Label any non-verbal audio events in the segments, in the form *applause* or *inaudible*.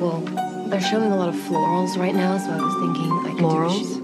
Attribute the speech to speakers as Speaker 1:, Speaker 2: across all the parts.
Speaker 1: Well, they're showing a lot of florals right now, so I was thinking I could
Speaker 2: Florals?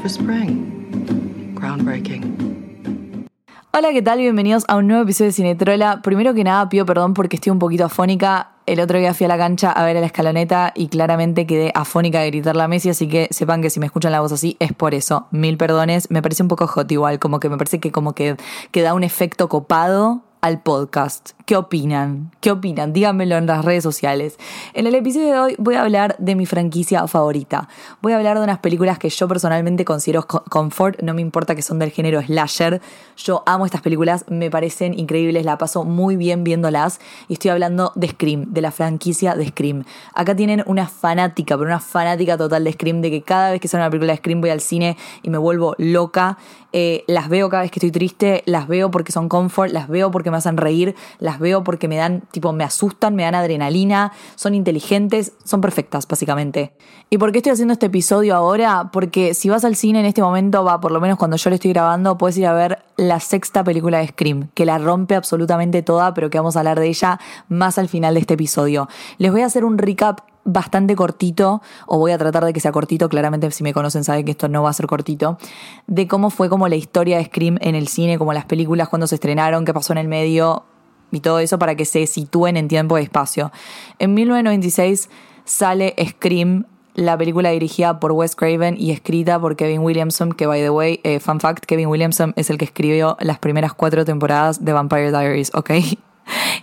Speaker 2: For spring. Groundbreaking.
Speaker 3: Hola, ¿qué tal? Bienvenidos a un nuevo episodio de Cinetrola. Primero que nada, pido perdón porque estoy un poquito afónica. El otro día fui a la cancha a ver a la escaloneta y claramente quedé afónica de gritar la Messi, así que sepan que si me escuchan la voz así es por eso. Mil perdones. Me parece un poco hot igual, como que me parece que como que, que da un efecto copado al podcast. ¿Qué opinan? ¿Qué opinan? Díganmelo en las redes sociales. En el episodio de hoy voy a hablar de mi franquicia favorita. Voy a hablar de unas películas que yo personalmente considero co- comfort, no me importa que son del género slasher. Yo amo estas películas, me parecen increíbles, la paso muy bien viéndolas y estoy hablando de Scream, de la franquicia de Scream. Acá tienen una fanática, pero una fanática total de Scream, de que cada vez que sale una película de Scream voy al cine y me vuelvo loca. Eh, las veo cada vez que estoy triste, las veo porque son comfort, las veo porque me hacen reír, las veo porque me dan, tipo, me asustan, me dan adrenalina, son inteligentes, son perfectas, básicamente. ¿Y por qué estoy haciendo este episodio ahora? Porque si vas al cine en este momento, va, por lo menos cuando yo lo estoy grabando, puedes ir a ver la sexta película de Scream, que la rompe absolutamente toda, pero que vamos a hablar de ella más al final de este episodio. Les voy a hacer un recap bastante cortito, o voy a tratar de que sea cortito, claramente si me conocen saben que esto no va a ser cortito, de cómo fue como la historia de Scream en el cine, como las películas, cuando se estrenaron, qué pasó en el medio y todo eso para que se sitúen en tiempo y espacio. En 1996 sale Scream, la película dirigida por Wes Craven y escrita por Kevin Williamson, que by the way, eh, fun fact, Kevin Williamson es el que escribió las primeras cuatro temporadas de Vampire Diaries, ¿ok?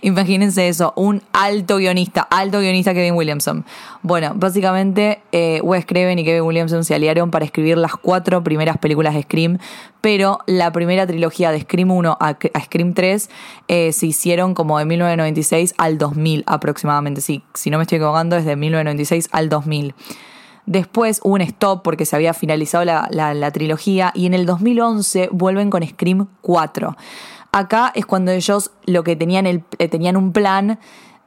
Speaker 3: Imagínense eso, un alto guionista, alto guionista Kevin Williamson. Bueno, básicamente eh, Wes Craven y Kevin Williamson se aliaron para escribir las cuatro primeras películas de Scream, pero la primera trilogía de Scream 1 a, Scream 3 eh, se hicieron como de 1996 al 2000 aproximadamente. Sí, si no me estoy equivocando, es de 1996 al 2000. Después hubo un stop porque se había finalizado la, la- la trilogía y en el 2011 vuelven con Scream 4. Acá es cuando ellos lo que tenían, el, eh, tenían un plan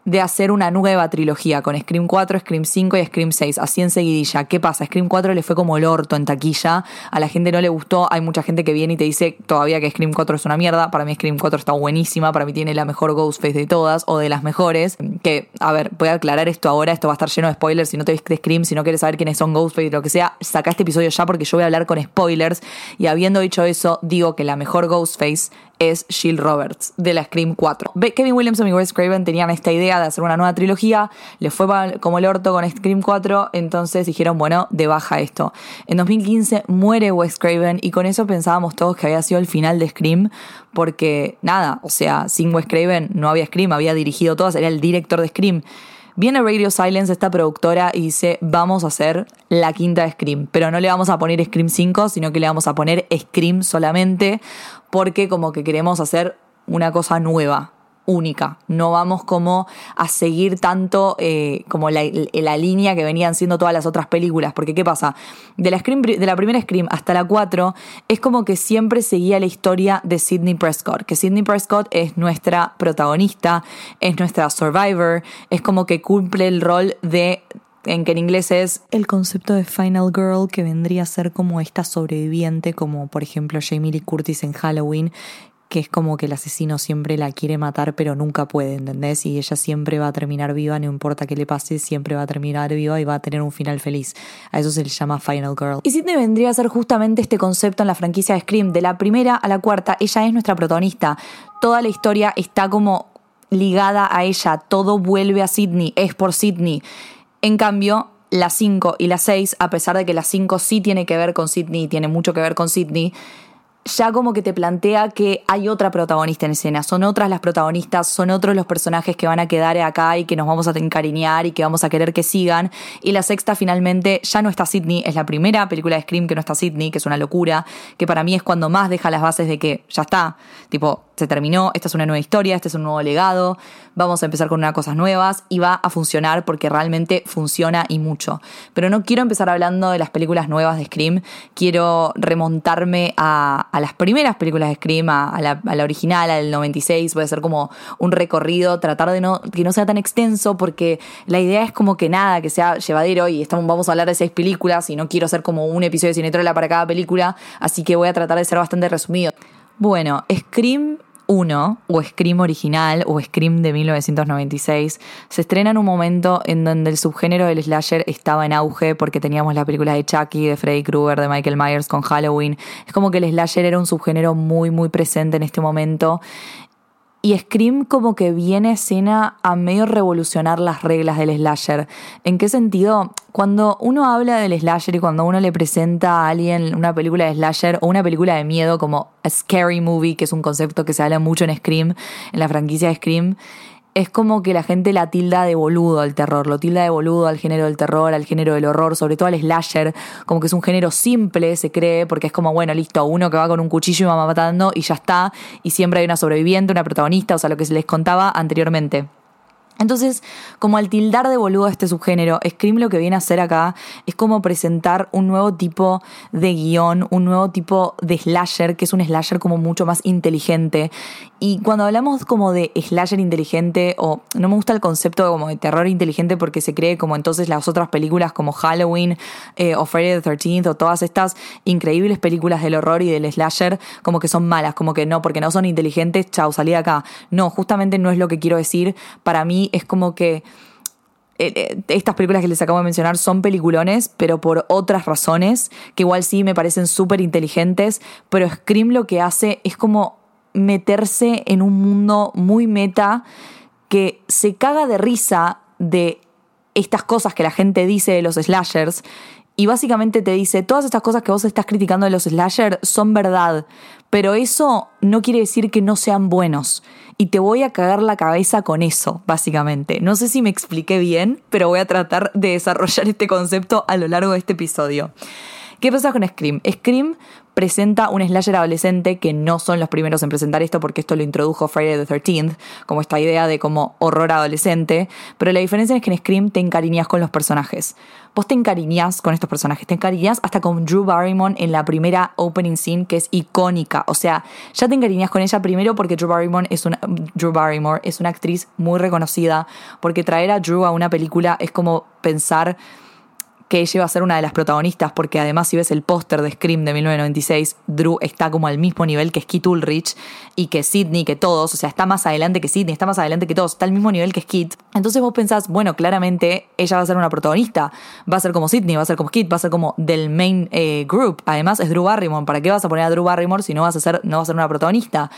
Speaker 3: de hacer una nueva trilogía con Scream 4, Scream 5 y Scream 6, así en seguidilla. ¿Qué pasa? Scream 4 le fue como el orto en taquilla, a la gente no le gustó, hay mucha gente que viene y te dice todavía que Scream 4 es una mierda, para mí Scream 4 está buenísima, para mí tiene la mejor Ghostface de todas o de las mejores, que, a ver, voy a aclarar esto ahora, esto va a estar lleno de spoilers, si no te viste Scream, si no quieres saber quiénes son Ghostface, lo que sea, saca este episodio ya porque yo voy a hablar con spoilers. Y habiendo dicho eso, digo que la mejor Ghostface es Jill Roberts de la Scream 4. Ve- Kevin Williamson y Wes Craven tenían esta idea de hacer una nueva trilogía, les fue como el orto con Scream 4, entonces dijeron, bueno, de baja esto. En 2015 muere Wes Craven y con eso pensábamos todos que había sido el final de Scream, porque nada, o sea, sin Wes Craven no había Scream, había dirigido todas, era el director de Scream. Viene Radio Silence, esta productora, y dice, vamos a hacer la quinta de Scream, pero no le vamos a poner Scream 5, sino que le vamos a poner Scream solamente, porque como que queremos hacer una cosa nueva, única. No vamos como a seguir tanto eh, como la, línea que venían siendo todas las otras películas. Porque ¿qué pasa? De la, de la primera Scream hasta la 4 es como que siempre seguía la historia de Sidney Prescott. Que Sidney Prescott es nuestra protagonista, es nuestra survivor, es como que cumple el rol de en que en inglés es el concepto de Final Girl, que vendría a ser como esta sobreviviente, como por ejemplo Jamie Lee Curtis en Halloween, que es como que el asesino siempre la quiere matar pero nunca puede, ¿entendés? Y ella siempre va a terminar viva, no importa qué le pase, siempre va a terminar viva y va a tener un final feliz. A eso se le llama Final Girl. Y Sidney vendría a ser justamente este concepto en la franquicia de Scream, de la primera a la cuarta, ella es nuestra protagonista. Toda la historia está como ligada a ella, todo vuelve a Sidney, es por Sidney. En cambio, la 5 y la 6, a pesar de que la 5 sí tiene que ver con Sidney tiene mucho que ver con Sidney, ya como que te plantea que hay otra protagonista en escena, son otras las protagonistas, son otros los personajes que van a quedar acá y que nos vamos a encariñar y que vamos a querer que sigan. Y la sexta finalmente ya no está Sidney, es la primera película de Scream que no está Sidney, que es una locura, que para mí es cuando más deja las bases de que ya está, tipo, se terminó, esta es una nueva historia, este es un nuevo legado, vamos a empezar con unas cosas nuevas y va a funcionar porque realmente funciona y mucho. Pero no quiero empezar hablando de las películas nuevas de Scream, quiero remontarme a, a las primeras películas de Scream, a, la, a la original, al 96, voy a hacer como un recorrido, tratar de no, que no sea tan extenso porque la idea es como que nada, que sea llevadero y estamos, vamos a hablar de seis películas y no quiero hacer como un episodio de Cinetrola para cada película, así que voy a tratar de ser bastante resumido. Bueno, Scream 1, o Scream original, o Scream de 1996, se estrena en un momento en donde el subgénero del slasher estaba en auge porque teníamos las películas de Chucky, de Freddy Krueger, de Michael Myers con Halloween. Es como que el slasher era un subgénero muy, muy presente en este momento. Y Scream como que viene a escena a medio revolucionar las reglas del slasher. ¿En qué sentido? Cuando uno habla del slasher y cuando uno le presenta a alguien una película de slasher o una película de miedo como a scary movie, que es un concepto que se habla mucho en Scream, en la franquicia de Scream, es como que la gente la tilda de boludo al terror, lo tilda de boludo al género del terror, al género del horror, sobre todo al slasher, como que es un género simple, se cree, porque es como, bueno, listo, uno que va con un cuchillo y va matando y ya está, y siempre hay una sobreviviente, una protagonista, o sea, lo que se les contaba anteriormente. Entonces, como al tildar de boludo a este subgénero, Scream lo que viene a hacer acá es como presentar un nuevo tipo de guion, un nuevo tipo de slasher, que es un slasher como mucho más inteligente. Y cuando hablamos como de slasher inteligente, o no me gusta el concepto como de terror inteligente porque se cree como entonces las otras películas como Halloween eh, o Friday the 13th o todas estas increíbles películas del horror y del slasher como que son malas, como que no, porque no son inteligentes, chau, salí de acá. No, justamente no es lo que quiero decir. Para mí es como que eh, eh, estas películas que les acabo de mencionar son peliculones, pero por otras razones, que igual sí me parecen súper inteligentes, pero Scream lo que hace es como meterse en un mundo muy meta que se caga de risa de estas cosas que la gente dice de los slashers y básicamente te dice, todas estas cosas que vos estás criticando de los slashers son verdad, pero eso no quiere decir que no sean buenos. Y te voy a cagar la cabeza con eso, básicamente. No sé si me expliqué bien, pero voy a tratar de desarrollar este concepto a lo largo de este episodio. ¿Qué pasa con Scream? Scream presenta un slasher adolescente que no son los primeros en presentar esto porque esto lo introdujo Friday the 13th, como esta idea de como horror adolescente, pero la diferencia es que en Scream te encariñas con los personajes. Vos te encariñas con estos personajes, te encariñas hasta con Drew Barrymore en la primera opening scene que es icónica, o sea, ya te encariñas con ella primero porque Drew Barrymore es una, Drew Barrymore es una actriz muy reconocida, porque traer a Drew a una película es como pensar que ella va a ser una de las protagonistas, porque además si ves el póster de Scream de 1996, Drew está como al mismo nivel que Skid Ulrich y que Sidney, que todos, o sea, está más adelante que Sidney, está más adelante que todos, está al mismo nivel que Skid. Entonces vos pensás, bueno, claramente ella va a ser una protagonista, va a ser como Sidney, va a ser como Skid, va a ser como del main eh, group. Además es Drew Barrymore, ¿para qué vas a poner a Drew Barrymore si no vas a ser, no va a ser una protagonista?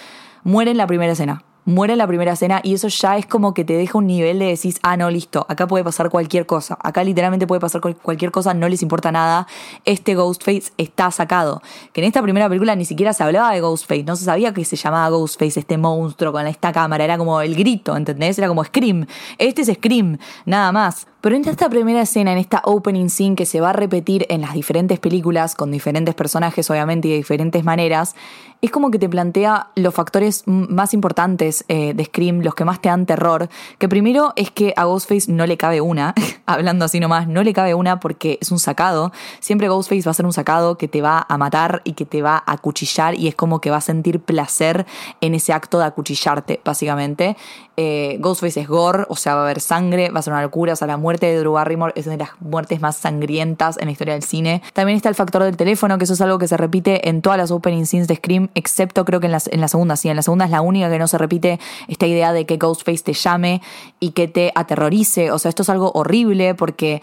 Speaker 3: Muere en la primera escena muere en la primera escena y eso ya es como que te deja un nivel de decís, ah, no, listo, acá puede pasar cualquier cosa, acá literalmente puede pasar cualquier cosa, no les importa nada, este Ghostface está sacado. Que en esta primera película ni siquiera se hablaba de Ghostface, no se sabía que se llamaba Ghostface, este monstruo con esta cámara, era como el grito, ¿entendés? Era como Scream, este es Scream, nada más. Pero en esta primera escena, en esta opening scene que se va a repetir en las diferentes películas, con diferentes personajes obviamente y de diferentes maneras, es como que te plantea los factores más importantes eh, de Scream, los que más te dan terror, que primero es que a Ghostface no le cabe una, *laughs* hablando así nomás, no le cabe una porque es un sacado, siempre Ghostface va a ser un sacado que te va a matar y que te va a acuchillar y es como que va a sentir placer en ese acto de acuchillarte, básicamente. Eh, Ghostface es gore, o sea, va a haber sangre, va a ser una locura, o sea, la muerte de Drew Barrymore es una de las muertes más sangrientas en la historia del cine. También está el factor del teléfono, que eso es algo que se repite en todas las opening scenes de Scream, excepto creo que en la, en la segunda, sí, en la segunda es la única que no se repite esta idea de que Ghostface te llame y que te aterrorice, o sea, esto es algo horrible porque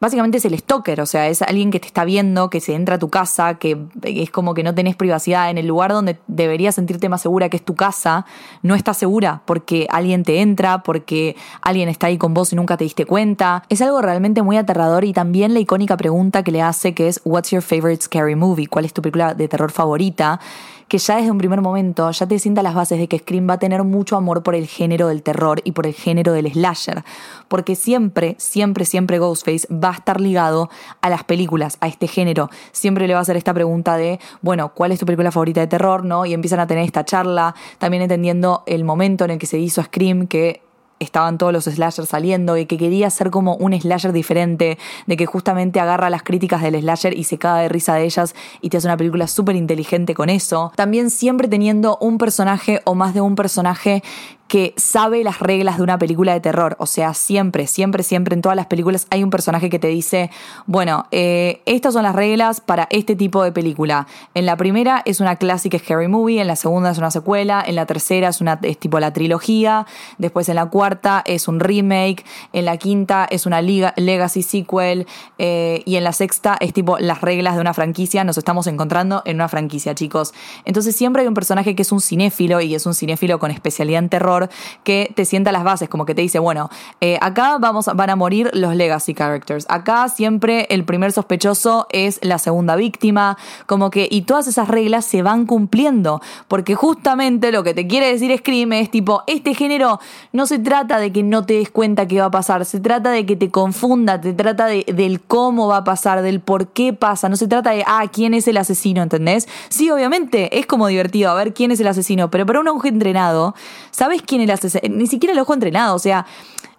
Speaker 3: básicamente es el stalker, o sea, es alguien que te está viendo, que se entra a tu casa, que es como que no tenés privacidad en el lugar donde deberías sentirte más segura que es tu casa, no estás segura porque alguien te entra, porque alguien está ahí con vos y nunca te diste cuenta. Es algo realmente muy aterrador y también la icónica pregunta que le hace que es What's your favorite scary movie? ¿Cuál es tu película de terror favorita? Que ya desde un primer momento ya te sienta las bases de que Scream va a tener mucho amor por el género del terror y por el género del slasher, porque siempre, siempre, siempre Ghostface va a estar ligado a las películas, a este género. Siempre le va a hacer esta pregunta de, bueno, ¿cuál es tu película favorita de terror? ¿no? Y empiezan a tener esta charla, también entendiendo el momento en el que se hizo Scream, que estaban todos los slashers saliendo y que quería ser como un slasher diferente, de que justamente agarra las críticas del slasher y se caga de risa de ellas y te hace una película súper inteligente con eso. También siempre teniendo un personaje o más de un personaje que sabe las reglas de una película de terror. O sea, siempre, siempre, siempre en todas las películas hay un personaje que te dice, bueno, eh, estas son las reglas para este tipo de película. En la primera es una clásica scary movie, en la segunda es una secuela, en la tercera es, una, es tipo la trilogía, después en la cuarta es un remake, en la quinta es una legacy sequel eh, y en la sexta es tipo las reglas de una franquicia. Nos estamos encontrando en una franquicia, chicos. Entonces siempre hay un personaje que es un cinéfilo y es un cinéfilo con especialidad en terror que te sienta las bases, como que te dice, bueno, eh, acá vamos, van a morir los legacy characters, acá siempre el primer sospechoso es la segunda víctima, como que, y todas esas reglas se van cumpliendo, porque justamente lo que te quiere decir Scream es tipo, este género no se trata de que no te des cuenta qué va a pasar, se trata de que te confunda, te trata de, del cómo va a pasar, del por qué pasa, no se trata de, ah, quién es el asesino, ¿entendés? Sí, obviamente, es como divertido a ver quién es el asesino, pero para un auge entrenado, ¿sabes quién el asesino, ni siquiera el ojo entrenado, o sea,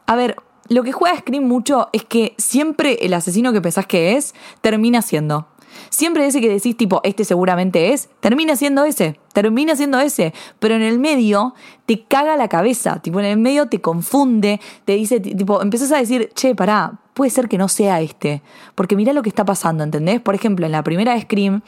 Speaker 3: a ver, lo que juega Scream mucho es que siempre el asesino que pensás que es, termina siendo. Siempre ese que decís, tipo, este seguramente es, termina siendo ese, termina siendo ese. Pero en el medio te caga la cabeza, tipo, en el medio te confunde, te dice, tipo, empiezas a decir, che, pará, puede ser que no sea este. Porque mira lo que está pasando, ¿entendés? Por ejemplo, en la primera Scream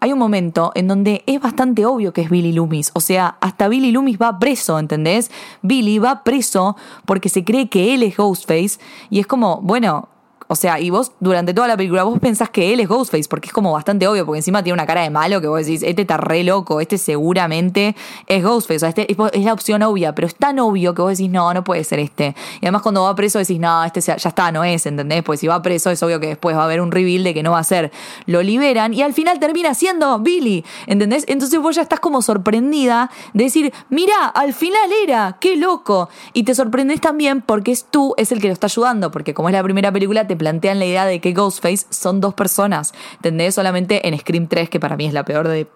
Speaker 3: hay un momento en donde es bastante obvio que es Billy Loomis. O sea, hasta Billy Loomis va preso, ¿entendés? Billy va preso porque se cree que él es Ghostface y es como, bueno, o sea, y vos durante toda la película vos pensás que él es Ghostface, porque es como bastante obvio, porque encima tiene una cara de malo que vos decís, este está re loco, este seguramente es Ghostface, o sea, este es la opción obvia, pero es tan obvio que vos decís, no, no puede ser este. Y además cuando va preso decís, no, este ya está, no es, ¿entendés? Pues si va preso es obvio que después va a haber un reveal de que no va a ser. Lo liberan y al final termina siendo Billy, ¿entendés? Entonces vos ya estás como sorprendida de decir, mira, al final era, qué loco. Y te sorprendes también porque es tú, es el que lo está ayudando, porque como es la primera película, te plantean la idea de que Ghostface son dos personas. ¿Entendés? Solamente en Scream 3, que para mí es la peor de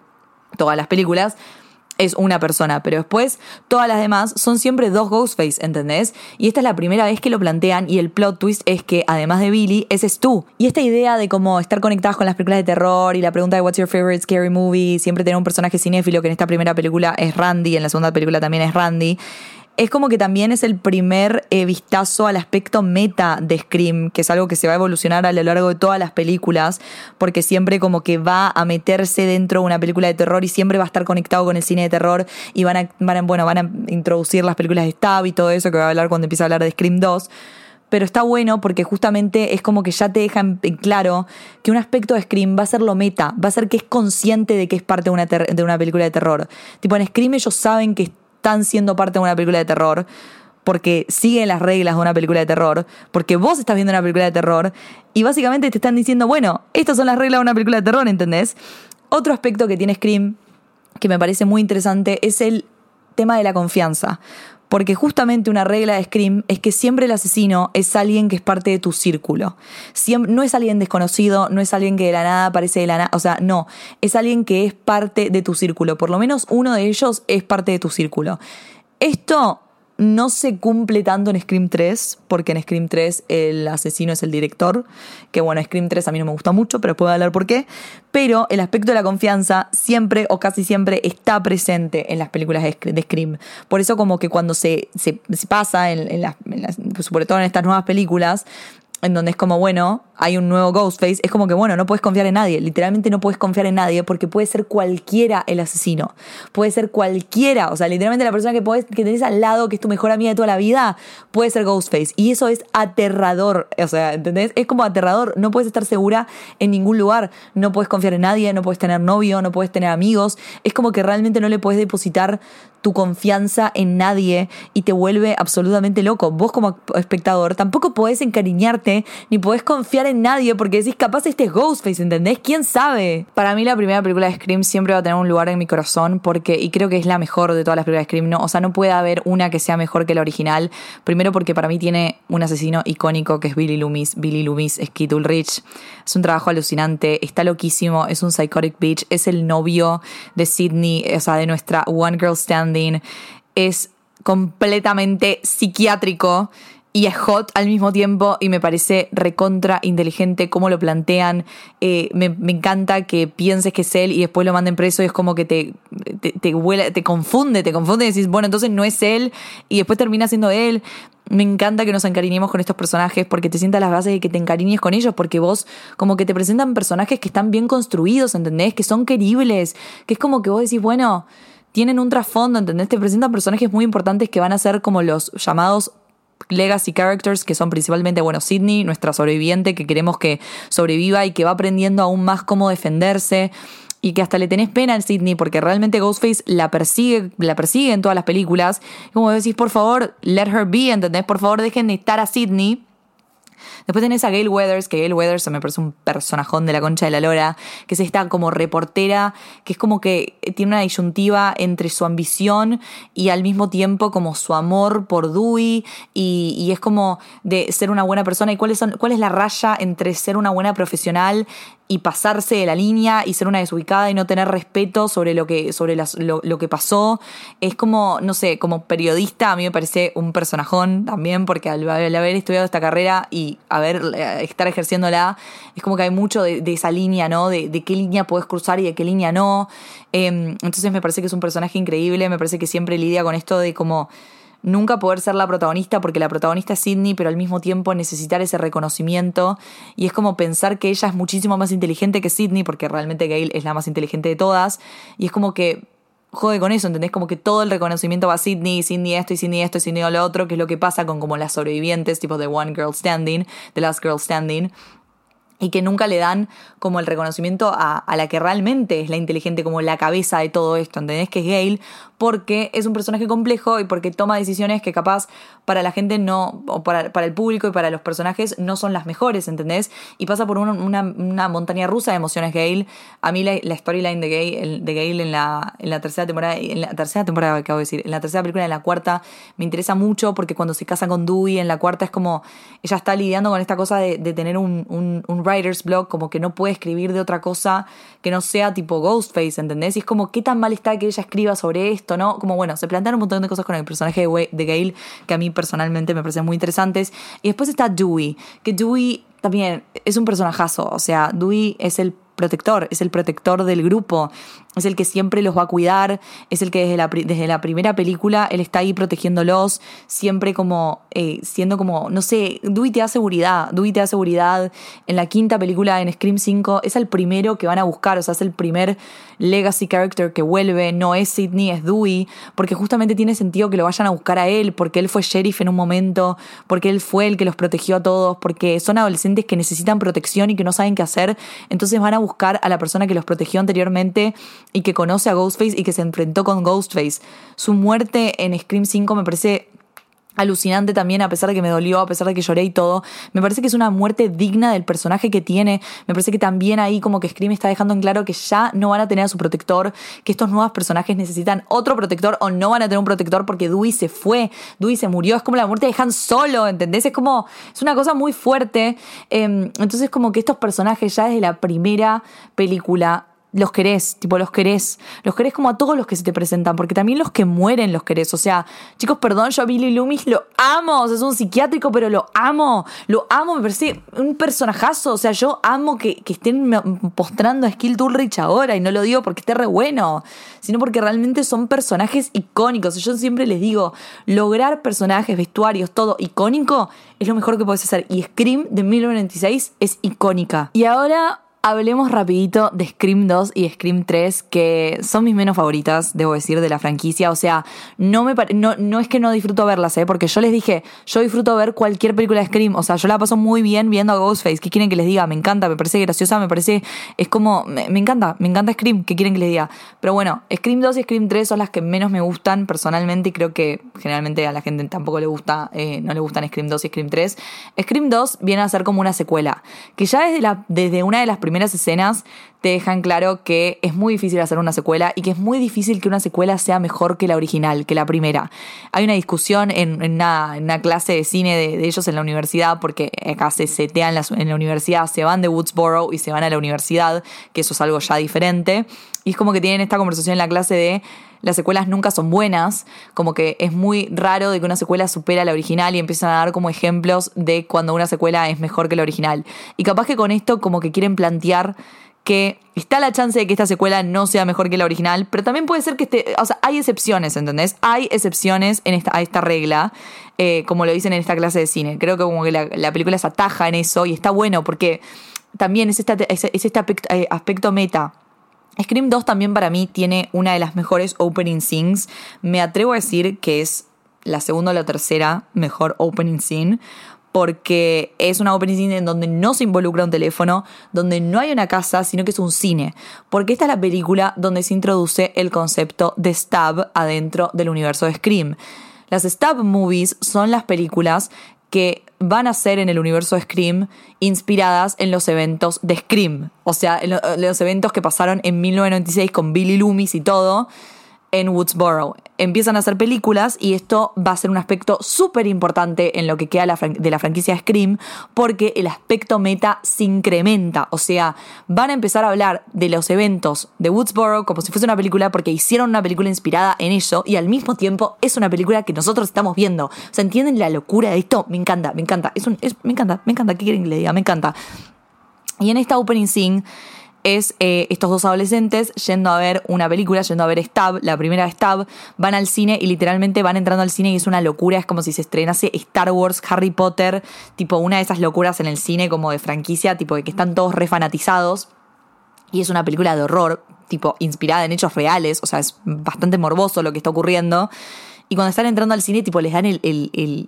Speaker 3: todas las películas, es una persona, pero después todas las demás son siempre dos Ghostface, ¿entendés? Y esta es la primera vez que lo plantean y el plot twist es que además de Billy, ese es tú. Y esta idea de cómo estar conectadas con las películas de terror y la pregunta de what's your favorite scary movie, siempre tener un personaje cinéfilo que en esta primera película es Randy, en la segunda película también es Randy es como que también es el primer eh, vistazo al aspecto meta de Scream, que es algo que se va a evolucionar a lo largo de todas las películas, porque siempre como que va a meterse dentro de una película de terror y siempre va a estar conectado con el cine de terror y van a, van bueno, van a introducir las películas de Stab y todo eso que va a hablar cuando empieza a hablar de Scream 2 pero está bueno porque justamente es como que ya te deja en claro que un aspecto de Scream va a ser lo meta, va a ser que es consciente de que es parte de una, de una película de terror. Tipo, en Scream ellos saben que están siendo parte de una película de terror, porque siguen las reglas de una película de terror, porque vos estás viendo una película de terror y básicamente te están diciendo, bueno, estas son las reglas de una película de terror, ¿entendés? Otro aspecto que tiene Scream, que me parece muy interesante, es el tema de la confianza. Porque justamente una regla de Scream es que siempre el asesino es alguien que es parte de tu círculo. no es alguien desconocido, no es alguien que de la nada aparece de la nada. O sea, no. Es alguien que es parte de tu círculo. Por lo menos uno de ellos es parte de tu círculo. Esto no se cumple tanto en Scream 3, porque en Scream 3 el asesino es el director, que bueno, Scream 3 a mí no me gusta mucho, pero puedo hablar por qué, pero el aspecto de la confianza siempre o casi siempre está presente en las películas de Scream. Por eso como que cuando se, se, pasa, en, las, sobre todo en estas nuevas películas, en donde es como, bueno, hay un nuevo Ghostface, es como que, bueno, no puedes confiar en nadie, literalmente no puedes confiar en nadie porque puede ser cualquiera el asesino, puede ser cualquiera, o sea, literalmente la persona que, podés, que tenés al lado, que es tu mejor amiga de toda la vida, puede ser Ghostface. Y eso es aterrador, o sea, ¿entendés? Es como aterrador, no puedes estar segura en ningún lugar, no puedes confiar en nadie, no puedes tener novio, no puedes tener amigos, es como que realmente no le puedes depositar tu confianza en nadie y te vuelve absolutamente loco. Vos como espectador tampoco podés encariñarte ni podés confiar nadie porque decís, capaz este es Ghostface, ¿entendés? ¿Quién sabe? Para mí la primera película de Scream siempre va a tener un lugar en mi corazón porque, y creo que es la mejor de todas las películas de Scream, ¿no? O sea, no puede haber una que sea mejor que la original. Primero porque para mí tiene un asesino icónico que es Billy Loomis. Billy Loomis es Keith Ulrich. Es un trabajo alucinante, está loquísimo, es un psychotic bitch, es el novio de Sidney, o sea, de nuestra One Girl Standing. Es completamente psiquiátrico y es hot al mismo tiempo y me parece recontra inteligente cómo lo plantean. Eh, me, encanta que pienses que es él y después lo manden preso y es como que te, te, te, te confunde, te confunde y decís, bueno, entonces no es él y después termina siendo él. Me encanta que nos encariñemos con estos personajes porque te sientas las bases de que te encariñes con ellos porque vos como que te presentan personajes que están bien construidos, ¿entendés? Que son queribles, que es como que vos decís, bueno, tienen un trasfondo, ¿entendés? Te presentan personajes muy importantes que van a ser como los llamados legacy characters que son principalmente, bueno, Sidney, nuestra sobreviviente, que queremos que sobreviva y que va aprendiendo aún más cómo defenderse y que hasta le tenés pena al Sidney porque realmente Ghostface la persigue, la persigue en todas las películas. Como decís, por favor, let her be, ¿entendés? Por favor, dejen de estar a Sidney. Después tenés a Gail Weathers, que Gail Weathers me parece un personajón de la concha de la lora, que es esta como reportera, que es como que tiene una disyuntiva entre su ambición y al mismo tiempo como su amor por Dewey y, es como de ser una buena persona y cuáles son, cuál es la raya entre ser una buena profesional y pasarse de la línea y ser una desubicada y no tener respeto sobre lo que, sobre lo, que pasó. Es como, no sé, como periodista a mí me parece un personajón también, porque al, haber estudiado esta carrera y haber, eh, estar ejerciéndola, es como que hay mucho de, esa línea, ¿no? De, qué línea puedes cruzar y de qué línea no. Em, entonces me parece que es un personaje increíble, me parece que siempre lidia con esto de como nunca poder ser la protagonista porque la protagonista es Sidney, pero al mismo tiempo necesitar ese reconocimiento. Y es como pensar que ella es muchísimo más inteligente que Sidney, porque realmente Gail es la más inteligente de todas. Y es como que jode con eso, ¿entendés? Como que todo el reconocimiento va a Sidney, Sidney esto y Sidney esto y Sidney lo otro, que es lo que pasa con como las sobrevivientes, tipo The One Girl Standing, The Last Girl Standing, y que nunca le dan como el reconocimiento a, a, la que realmente es la inteligente, como la cabeza de todo esto, ¿entendés? Que es Gail, porque es un personaje complejo y porque toma decisiones que capaz para la gente no, o para, para el público y para los personajes no son las mejores, ¿entendés? Y pasa por una, una, montaña rusa de emociones Gail. A mí la, storyline de Gail, de Gail en, la, en la tercera temporada, en la tercera temporada acabo de decir, en la tercera película, en la cuarta, me interesa mucho porque cuando se casa con Dewey en la cuarta es como, ella está lidiando con esta cosa de, de tener un, un, un writer's block, como que no puede escribir de otra cosa que no sea tipo Ghostface, ¿entendés? Y es como, ¿qué tan mal está que ella escriba sobre esto? ¿no? Como bueno, se plantean un montón de cosas con el personaje de, Gale que a mí personalmente me parecen muy interesantes. Y después está Dewey, que Dewey también es un personajazo, o sea, Dewey es el protector, es el protector del grupo, es el que siempre los va a cuidar, es el que desde la, desde la primera película él está ahí protegiéndolos, siempre como eh, siendo como, no sé, Dewey te da seguridad, Dewey te da seguridad. En la quinta película, en Scream 5, es el primero que van a buscar, o sea, es el primer legacy character que vuelve, no es Sidney, es Dewey, porque justamente tiene sentido que lo vayan a buscar a él, porque él fue sheriff en un momento, porque él fue el que los protegió a todos, porque son adolescentes que necesitan protección y que no saben qué hacer, entonces van a buscar a la persona que los protegió anteriormente y que conoce a Ghostface y que se enfrentó con Ghostface. Su muerte en Scream 5 me parece alucinante también, a pesar de que me dolió, a pesar de que lloré y todo. Me parece que es una muerte digna del personaje que tiene. Me parece que también ahí como que Scream está dejando en claro que ya no van a tener a su protector, que estos nuevos personajes necesitan otro protector o no van a tener un protector porque Dewey se fue, Dewey se murió. Es como la muerte de Han Solo, ¿entendés? Es como, es una cosa muy fuerte. Em, entonces como que estos personajes ya desde la primera película los querés, tipo los querés, los querés como a todos los que se te presentan, porque también los que mueren los querés, o sea, chicos, perdón, yo a Billy Loomis lo amo, o sea, es un psiquiátrico, pero lo amo, lo amo, me parece un personajazo, o sea, yo amo que, estén postrando a Skill Turrich ahora, y no lo digo porque esté re bueno, sino porque realmente son personajes icónicos, yo siempre les digo, lograr personajes, vestuarios, todo icónico, es lo mejor que puedes hacer, y Scream de 1996 es icónica. Y ahora Hablemos rapidito de Scream 2 y Scream 3, que son mis menos favoritas, debo decir, de la franquicia. O sea, no, me no, no es que no disfruto verlas, ¿eh? porque yo les dije, yo disfruto ver cualquier película de Scream. O sea, yo la paso muy bien viendo a Ghostface. ¿Qué quieren que les diga? Me encanta, me parece graciosa, me parece... Es como... Me, encanta, me encanta Scream. ¿Qué quieren que les diga? Pero bueno, Scream 2 y Scream 3 son las que menos me gustan personalmente y creo que generalmente a la gente tampoco le gusta, eh, no le gustan Scream 2 y Scream 3. Scream 2 viene a ser como una secuela, que ya desde, la, desde una de las primeras escenas te dejan claro que es muy difícil hacer una secuela y que es muy difícil que una secuela sea mejor que la original, que la primera. Hay una discusión en, una, clase de cine de, ellos en la universidad, porque acá se setean en la universidad, se van de Woodsboro y se van a la universidad, que eso es algo ya diferente. Y es como que tienen esta conversación en la clase de las secuelas nunca son buenas, como que es muy raro de que una secuela supera la original y empiezan a dar como ejemplos de cuando una secuela es mejor que la original. Y capaz que con esto como que quieren plantear que está la chance de que esta secuela no sea mejor que la original, pero también puede ser que esté, o sea, hay excepciones, ¿entendés? Hay excepciones en esta, a esta regla, eh, como lo dicen en esta clase de cine. Creo que como que la, película se ataja en eso y está bueno porque también es, es, este aspecto, eh, aspecto meta. Scream 2 también para mí tiene una de las mejores opening scenes. Me atrevo a decir que es la segunda o la tercera mejor opening scene porque es una opening scene en donde no se involucra un teléfono, donde no hay una casa, sino que es un cine. Porque esta es la película donde se introduce el concepto de stab adentro del universo de Scream. Las stab movies son las películas que van a ser en el universo de Scream inspiradas en los eventos de Scream. O sea, en los eventos que pasaron en 1996 con Billy Loomis y todo en Woodsboro. Empiezan a hacer películas y esto va a ser un aspecto súper importante en lo que queda de la franquicia Scream porque el aspecto meta se incrementa. O sea, van a empezar a hablar de los eventos de Woodsboro como si fuese una película porque hicieron una película inspirada en eso y al mismo tiempo es una película que nosotros estamos viendo. O sea, ¿entienden la locura de esto? Me encanta, me encanta. Es un, me encanta, me encanta. ¿Qué quieren que le diga? Me encanta. Y en esta opening scene es eh, estos dos adolescentes yendo a ver una película, yendo a ver Stab, la primera Stab, van al cine y literalmente van entrando al cine y es una locura, es como si se estrenase Star Wars, Harry Potter, tipo una de esas locuras en el cine como de franquicia, tipo de que están todos refanatizados. Y es una película de horror, tipo inspirada en hechos reales, o sea, es bastante morboso lo que está ocurriendo. Y cuando están entrando al cine, tipo, les dan el,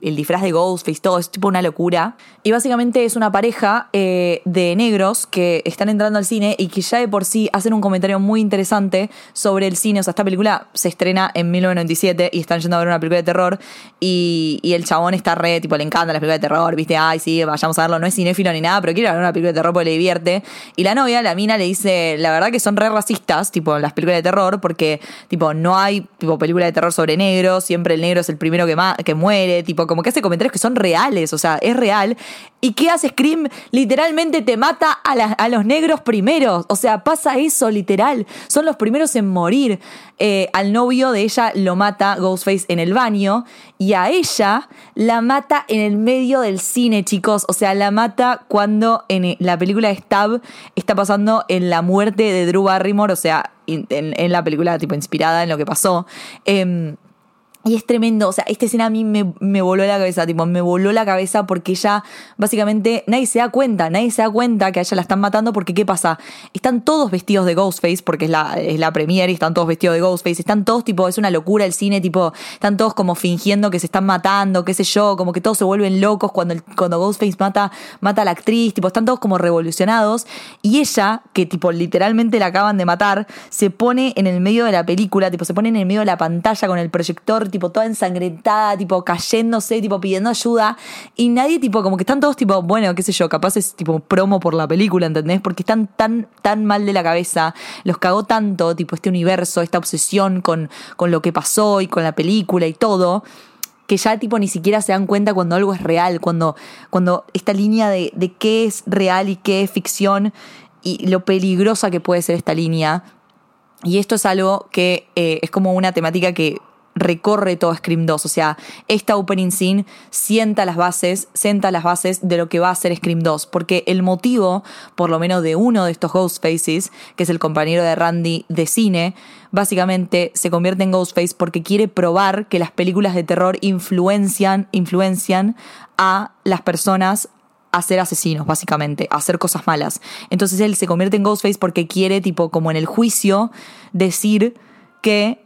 Speaker 3: disfraz de Ghostface, todo, es tipo una locura. Y básicamente es una pareja eh, de negros que están entrando al cine y que ya de por sí hacen un comentario muy interesante sobre el cine. O sea, esta película se estrena en 1997 y están yendo a ver una película de terror. Y, el chabón está re, tipo, le encanta las películas de terror, viste, ay, sí, vayamos a verlo. No es cinéfilo ni nada, pero quiere ver una película de terror porque le divierte. Y la novia, la mina, le dice, la verdad que son re racistas, tipo, las películas de terror, porque, tipo, no hay, tipo, película de terror sobre negros siempre el negro es el primero que, que muere, tipo, como que hace comentarios que son reales, o sea, es real. ¿Y qué hace Scream? Literalmente te mata a, los negros primeros, o sea, pasa eso, literal. Son los primeros en morir. Eh, al novio de ella lo mata Ghostface en el baño y a ella la mata en el medio del cine, chicos. O sea, la mata cuando en la película Stab está pasando en la muerte de Drew Barrymore, o sea, en, la película tipo inspirada en lo que pasó. Eh, y es tremendo, o sea, esta escena a mí me, me, voló la cabeza, tipo, me voló la cabeza porque ella, básicamente, nadie se da cuenta, nadie se da cuenta que a ella la están matando porque, ¿qué pasa? Están todos vestidos de Ghostface, porque es la, es la premiere y están todos vestidos de Ghostface, están todos, tipo, es una locura el cine, tipo, están todos como fingiendo que se están matando, qué sé yo, como que todos se vuelven locos cuando, el, cuando Ghostface mata, mata a la actriz, tipo, están todos como revolucionados, y ella, que, tipo, literalmente la acaban de matar, se pone en el medio de la película, tipo, se pone en el medio de la pantalla con el proyector, tipo toda ensangrentada, tipo cayéndose, tipo pidiendo ayuda. Y nadie, tipo, como que están todos, tipo, bueno, qué sé yo, capaz es tipo promo por la película, ¿entendés? Porque están tan, tan mal de la cabeza, los cagó tanto, tipo, este universo, esta obsesión con, con lo que pasó y con la película y todo que ya tipo ni siquiera se dan cuenta cuando algo es real, cuando, cuando esta línea de, de qué es real y qué es ficción y lo peligrosa que puede ser esta línea. Y esto es algo que eh, es como una temática que recorre todo Scream 2. O sea, esta opening scene sienta las bases, sienta las bases de lo que va a ser Scream 2. Porque el motivo, por lo menos de uno de estos Ghostfaces, que es el compañero de Randy de cine, básicamente se convierte en Ghostface porque quiere probar que las películas de terror influencian, influencian a las personas a ser asesinos, básicamente, a hacer cosas malas. Entonces él se convierte en Ghostface porque quiere, tipo, como en el juicio, decir que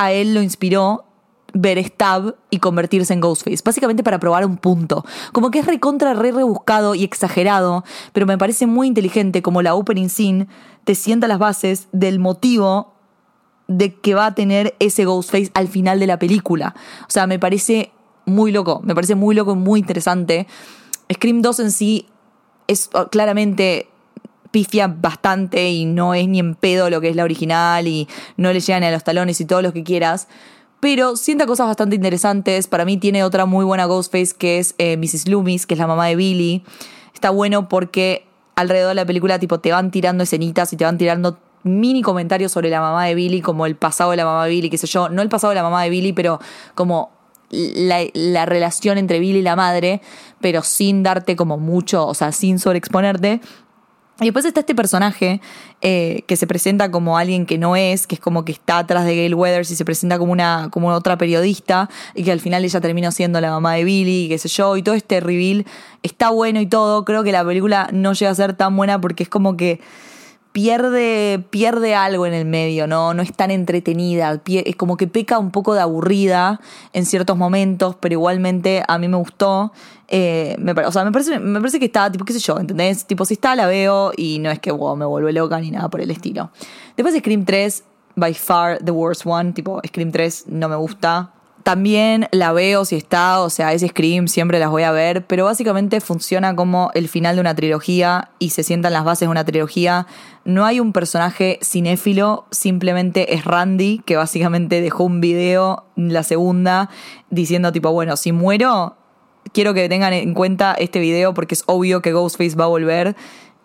Speaker 3: a él lo inspiró ver Stab y convertirse en Ghostface. Básicamente para probar un punto. Como que es recontra, re rebuscado y exagerado, pero me parece muy inteligente como la opening scene te sienta las bases del motivo de que va a tener ese Ghostface al final de la película. O sea, me parece muy loco, me parece muy loco y muy interesante. Scream 2 en sí es oh, claramente pifia bastante y no es ni en pedo lo que es la original y no le llegan a los talones y todo lo que quieras. Pero sienta cosas bastante interesantes. Para mí tiene otra muy buena Ghostface que es eh, Mrs. Loomis, que es la mamá de Billy. Está bueno porque alrededor de la película tipo te van tirando escenitas y te van tirando mini comentarios sobre la mamá de Billy, como el pasado de la mamá de Billy, qué sé yo, no el pasado de la mamá de Billy, pero como la, la relación entre Billy y la madre, pero sin darte como mucho, o sea, sin sobreexponerte. Y después está este personaje eh, que se presenta como alguien que no es, que es como que está atrás de Gail Weathers y se presenta como una, como otra periodista, y que al final ella termina siendo la mamá de Billy, y qué sé yo, y todo este reveal está bueno y todo. Creo que la película no llega a ser tan buena porque es como que pierde, pierde algo en el medio, ¿no? No es tan entretenida, es como que peca un poco de aburrida en ciertos momentos, pero igualmente a mí me gustó. Eh, me, o sea, me parece, me parece que está, tipo, qué sé yo, ¿entendés? Tipo, si está, la veo y no es que, wow, me vuelve loca ni nada por el estilo. Después Scream 3, by far the worst one, tipo, Scream 3 no me gusta, también la veo si está, o sea, ese Scream siempre las voy a ver, pero básicamente funciona como el final de una trilogía y se sientan las bases de una trilogía. No hay un personaje cinéfilo, simplemente es Randy, que básicamente dejó un video, la segunda, diciendo tipo, bueno, si muero, quiero que tengan en cuenta este video porque es obvio que Ghostface va a volver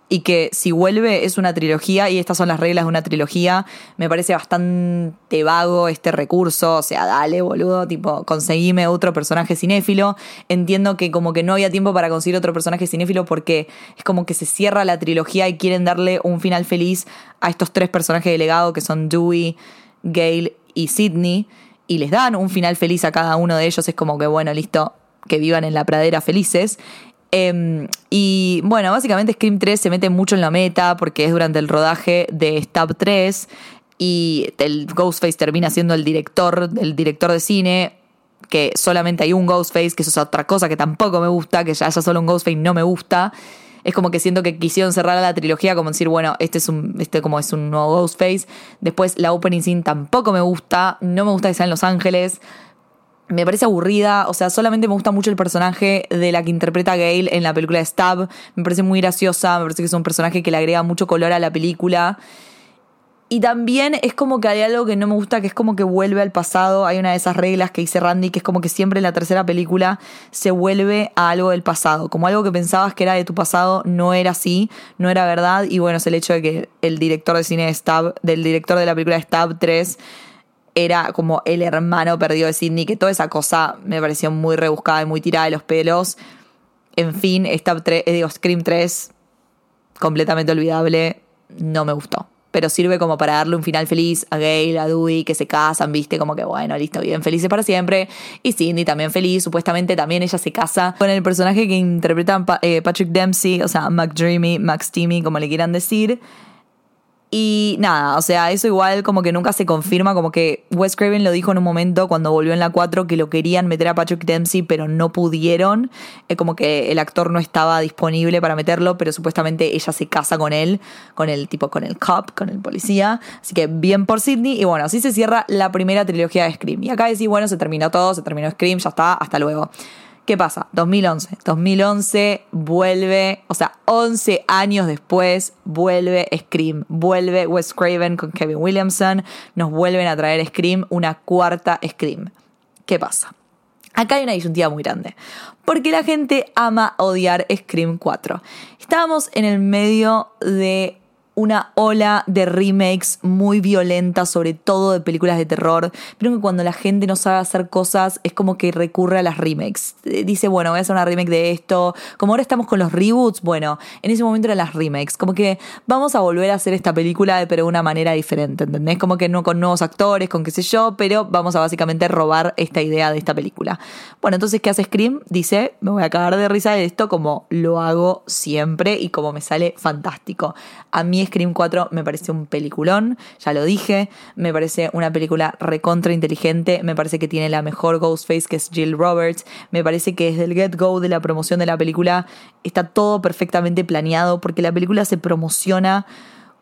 Speaker 3: y que si vuelve es una trilogía y estas son las reglas de una trilogía, me parece bastante vago este recurso, o sea, dale boludo, tipo, conseguime otro personaje cinéfilo. Entiendo que como que no había tiempo para conseguir otro personaje cinéfilo porque es como que se cierra la trilogía y quieren darle un final feliz a estos tres personajes de legado que son Dewey, Gail y Sidney y les dan un final feliz a cada uno de ellos, es como que bueno, listo, que vivan en la pradera felices. Em, y bueno, básicamente Scream 3 se mete mucho en la meta porque es durante el rodaje de Stab 3 y el Ghostface termina siendo el director, el director de cine, que solamente hay un Ghostface, que eso es otra cosa que tampoco me gusta, que ya haya solo un Ghostface no me gusta. Es como que siento que quisieron cerrar la trilogía como decir, bueno, este es un, este como es un nuevo Ghostface. Después la opening scene tampoco me gusta, no me gusta que sea en Los Ángeles me parece aburrida, o sea, solamente me gusta mucho el personaje de la que interpreta Gail en la película Stab, me parece muy graciosa, me parece que es un personaje que le agrega mucho color a la película. Y también es como que hay algo que no me gusta, que es como que vuelve al pasado. Hay una de esas reglas que dice Randy, que es como que siempre en la tercera película se vuelve a algo del pasado. Como algo que pensabas que era de tu pasado, no era así, no era verdad. Y bueno, es el hecho de que el director de cine de Stab, del director de la película Stab 3, era como el hermano perdido de Sidney, que toda esa cosa me pareció muy rebuscada y muy tirada de los pelos. En fin, 3, eh, digo, Scream 3, completamente olvidable, no me gustó. Pero sirve como para darle un final feliz a Gail, a Dewey, que se casan, viste, como que bueno, listo, bien felices para siempre. Y Cindy también feliz, supuestamente también ella se casa con el personaje que interpreta eh, Patrick Dempsey, o sea, McDreamy, Max Timmy, como le quieran decir. Y nada, o sea, eso igual como que nunca se confirma, como que Wes Craven lo dijo en un momento cuando volvió en la 4 que lo querían meter a Patrick Dempsey, pero no pudieron, es como que el actor no estaba disponible para meterlo, pero supuestamente ella se casa con él, con el tipo, con el cop, con el policía, así que bien por Sidney, y bueno, así se cierra la primera trilogía de Scream. Y acá decís, bueno, se terminó todo, se terminó Scream, ya está, hasta luego. ¿Qué pasa? 2011. 2011 vuelve, o sea, 11 años después vuelve Scream. Vuelve Wes Craven con Kevin Williamson. Nos vuelven a traer Scream, una cuarta Scream. ¿Qué pasa? Acá hay una disyuntiva muy grande. Porque la gente ama odiar Scream 4. Estábamos en el medio de una ola de remakes muy violentas, sobre todo de películas de terror. Pero que cuando la gente no sabe hacer cosas, es como que recurre a las remakes. Eh, dice, bueno, voy a hacer una remake de esto. Como ahora estamos con los reboots, bueno, en ese momento eran las remakes. Como que vamos a volver a hacer esta película, pero de una manera diferente, ¿entendés? Como que no con nuevos actores, con qué sé yo, pero vamos a básicamente robar esta idea de esta película. Bueno, entonces, ¿qué hace Scream? Dice, me voy a cagar de risa de esto como lo hago siempre y como me sale fantástico. A mí Scream 4 me parece un peliculón, ya lo dije, me parece una película recontra inteligente, me parece que tiene la mejor Ghostface que es Jill Roberts, me parece que desde el get-go de la promoción de la película. Está todo perfectamente planeado porque la película se promociona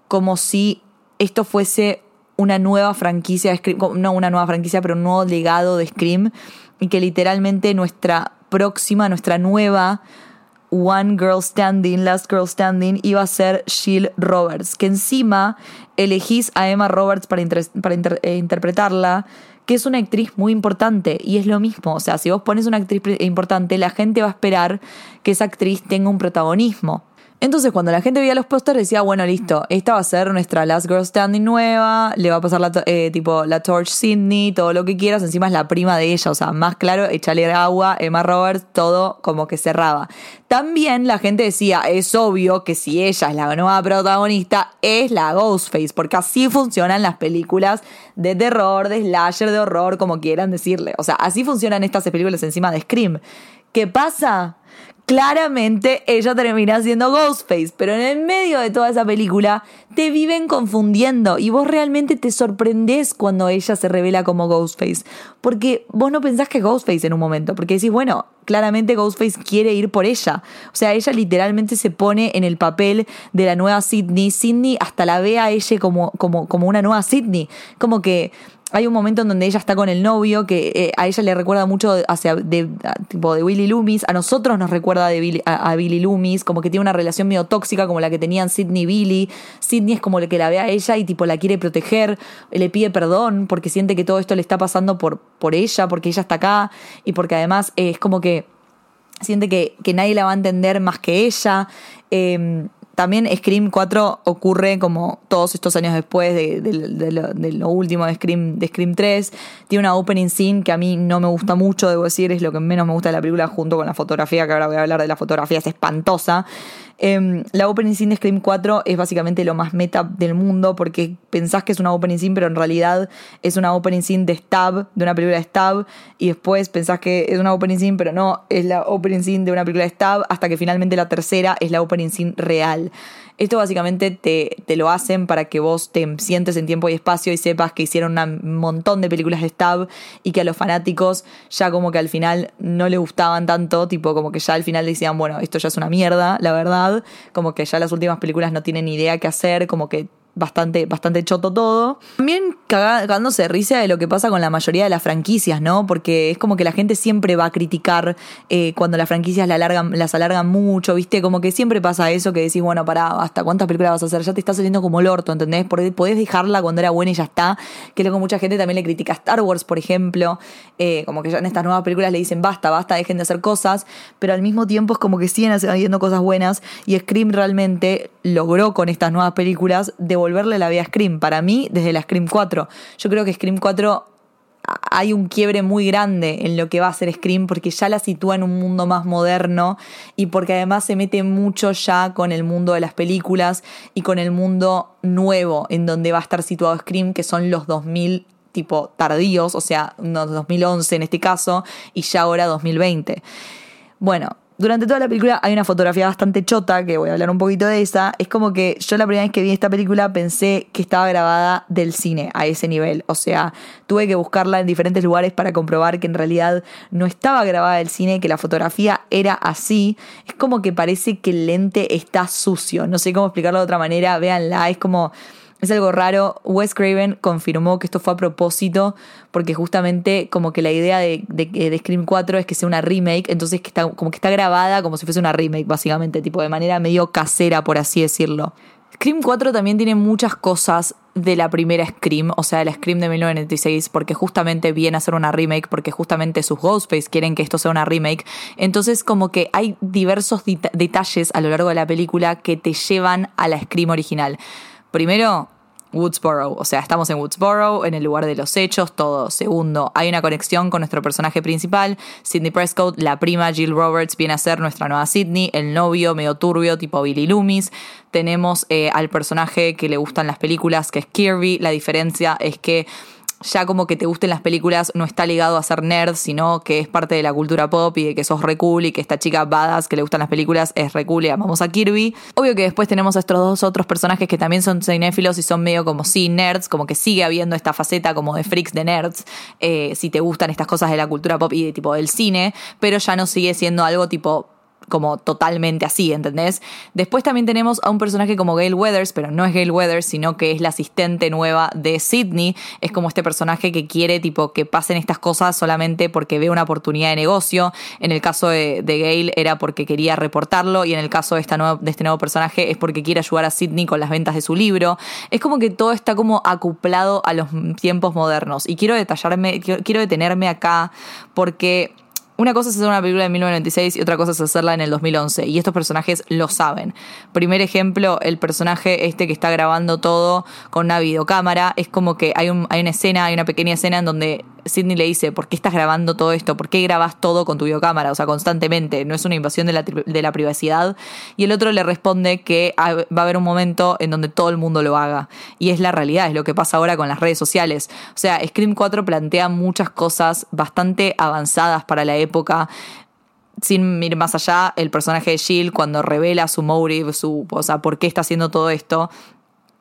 Speaker 3: como si esto fuese una nueva franquicia Scream, no una nueva franquicia, pero un nuevo legado de Scream y que literalmente nuestra próxima, nuestra nueva One Girl Standing, Last Girl Standing, iba a ser Jill Roberts, que encima elegís a Emma Roberts para, eh, interpretarla, que es una actriz muy importante, y es lo mismo, o sea, si vos pones una actriz importante, la gente va a esperar que esa actriz tenga un protagonismo. Entonces, cuando la gente veía los pósters, decía, bueno, listo, esta va a ser nuestra Last Girl Standing nueva, le va a pasar la, eh, tipo, la Torch Sydney, todo lo que quieras, encima es la prima de ella, o sea, más claro, echarle agua, Emma Roberts, todo como que cerraba. También la gente decía, es obvio que si ella es la nueva protagonista, es la Ghostface, porque así funcionan las películas de terror, de slasher, de horror, como quieran decirle. O sea, así funcionan estas películas encima de Scream. ¿Qué pasa? Claramente ella termina siendo Ghostface, pero en el medio de toda esa película te viven confundiendo y vos realmente te sorprendés cuando ella se revela como Ghostface, porque vos no pensás que es Ghostface en un momento, porque decís, bueno, claramente Ghostface quiere ir por ella. O sea, ella literalmente se pone en el papel de la nueva Sidney. Sidney hasta la ve a ella como, como, como una nueva Sidney. Como que hay un momento en donde ella está con el novio que eh, a ella le recuerda mucho hacia de, tipo de Billy Loomis, a nosotros nos recuerda de a, Billy Loomis, como que tiene una relación medio tóxica como la que tenían Sidney y Billy. Sidney es como el que la ve a ella y tipo la quiere proteger, le pide perdón porque siente que todo esto le está pasando por, por ella, porque ella está acá y porque además es como que siente que, que, nadie la va a entender más que ella. Eh, también Scream 4 ocurre como todos estos años después de, lo, último de Scream, de Scream 3. Tiene una opening scene que a mí no me gusta mucho, debo decir, es lo que menos me gusta de la película junto con la fotografía, que ahora voy a hablar de la fotografía, es espantosa. Em, la opening scene de Scream 4 es básicamente lo más meta del mundo porque pensás que es una opening scene, pero en realidad es una opening scene de Stab, de una película de Stab, y después pensás que es una opening scene, pero no, es la opening scene de una película de Stab, hasta que finalmente la tercera es la opening scene real. Esto básicamente te, te, lo hacen para que vos te sientes en tiempo y espacio y sepas que hicieron un montón de películas de Stab y que a los fanáticos ya como que al final no le gustaban tanto, tipo como que ya al final decían, bueno, esto ya es una mierda, la verdad, como que ya las últimas películas no tienen idea qué hacer, como que bastante, bastante choto todo. También cagándose de risa de lo que pasa con la mayoría de las franquicias, ¿no? Porque es como que la gente siempre va a criticar eh, cuando las franquicias las alargan, las alargan mucho, ¿viste? Como que siempre pasa eso que decís, bueno, para, ¿hasta cuántas películas vas a hacer? Ya te está saliendo como el orto, ¿entendés? Podés dejarla cuando era buena y ya está. Que que mucha gente también le critica a Star Wars, por ejemplo. Eh, como que ya en estas nuevas películas le dicen, basta, basta, dejen de hacer cosas. Pero al mismo tiempo es como que siguen haciendo cosas buenas. Y Scream realmente logró con estas nuevas películas de volverle la vida a Scream. Para mí, desde la Scream 4. Yo creo que Scream 4 hay un quiebre muy grande en lo que va a ser Scream porque ya la sitúa en un mundo más moderno y porque además se mete mucho ya con el mundo de las películas y con el mundo nuevo en donde va a estar situado Scream, que son los 2000 tipo tardíos, o sea, 2011 en este caso, y ya ahora 2020. Bueno, durante toda la película hay una fotografía bastante chota, que voy a hablar un poquito de esa. Es como que yo la primera vez que vi esta película pensé que estaba grabada del cine a ese nivel. O sea, tuve que buscarla en diferentes lugares para comprobar que en realidad no estaba grabada del cine, que la fotografía era así. Es como que parece que el lente está sucio. No sé cómo explicarlo de otra manera. Véanla, es como es algo raro. Wes Craven confirmó que esto fue a propósito porque justamente como que la idea de, de, Scream 4 es que sea una remake, entonces que está, como que está grabada como si fuese una remake básicamente, tipo de manera medio casera por así decirlo. Scream 4 también tiene muchas cosas de la primera Scream, o sea, la Scream de 1996, porque justamente viene a ser una remake, porque justamente sus Ghostface quieren que esto sea una remake. Entonces, como que hay diversos detalles a lo largo de la película que te llevan a la Scream original. Primero, Woodsboro, o sea, estamos en Woodsboro, en el lugar de los hechos, todo. Segundo, hay una conexión con nuestro personaje principal, Sidney Prescott, la prima Jill Roberts viene a ser nuestra nueva Sidney, el novio medio turbio tipo Billy Loomis. Tenemos eh, al personaje que le gustan las películas, que es Kirby. La diferencia es que ya como que te gusten las películas no está ligado a ser nerd, sino que es parte de la cultura pop y de que sos re y que esta chica badass que le gustan las películas es re y amamos a Kirby. Obvio que después tenemos a estos dos otros personajes que también son cinéfilos y son medio como sí nerds, como que sigue habiendo esta faceta como de freaks de nerds, eh, si te gustan estas cosas de la cultura pop y de tipo del cine, pero ya no sigue siendo algo tipo como totalmente así, ¿entendés? Después también tenemos a un personaje como Gail Weathers, pero no es Gail Weathers, sino que es la asistente nueva de Sidney. Es como este personaje que quiere, tipo, que pasen estas cosas solamente porque ve una oportunidad de negocio. En el caso de, de Gail era porque quería reportarlo y en el caso de, esta de este nuevo personaje es porque quiere ayudar a Sidney con las ventas de su libro. Es como que todo está como acoplado a los tiempos modernos. Y quiero detallarme, quiero detenerme acá porque una cosa es hacer una película de 1996 y otra cosa es hacerla en el 2011. Y estos personajes lo saben. Primer ejemplo, el personaje este que está grabando todo con una videocámara. Es como que hay, un, hay una escena, hay una pequeña escena en donde Sidney le dice, ¿por qué estás grabando todo esto? ¿Por qué grabas todo con tu videocámara? O sea, constantemente. No es una invasión de la, de la privacidad. Y el otro le responde que va a haber un momento en donde todo el mundo lo haga. Y es la realidad, es lo que pasa ahora con las redes sociales. O sea, Scream 4 plantea muchas cosas bastante avanzadas para la época sin ir más allá, el personaje de Jill cuando revela su motive, su, o sea, por qué está haciendo todo esto,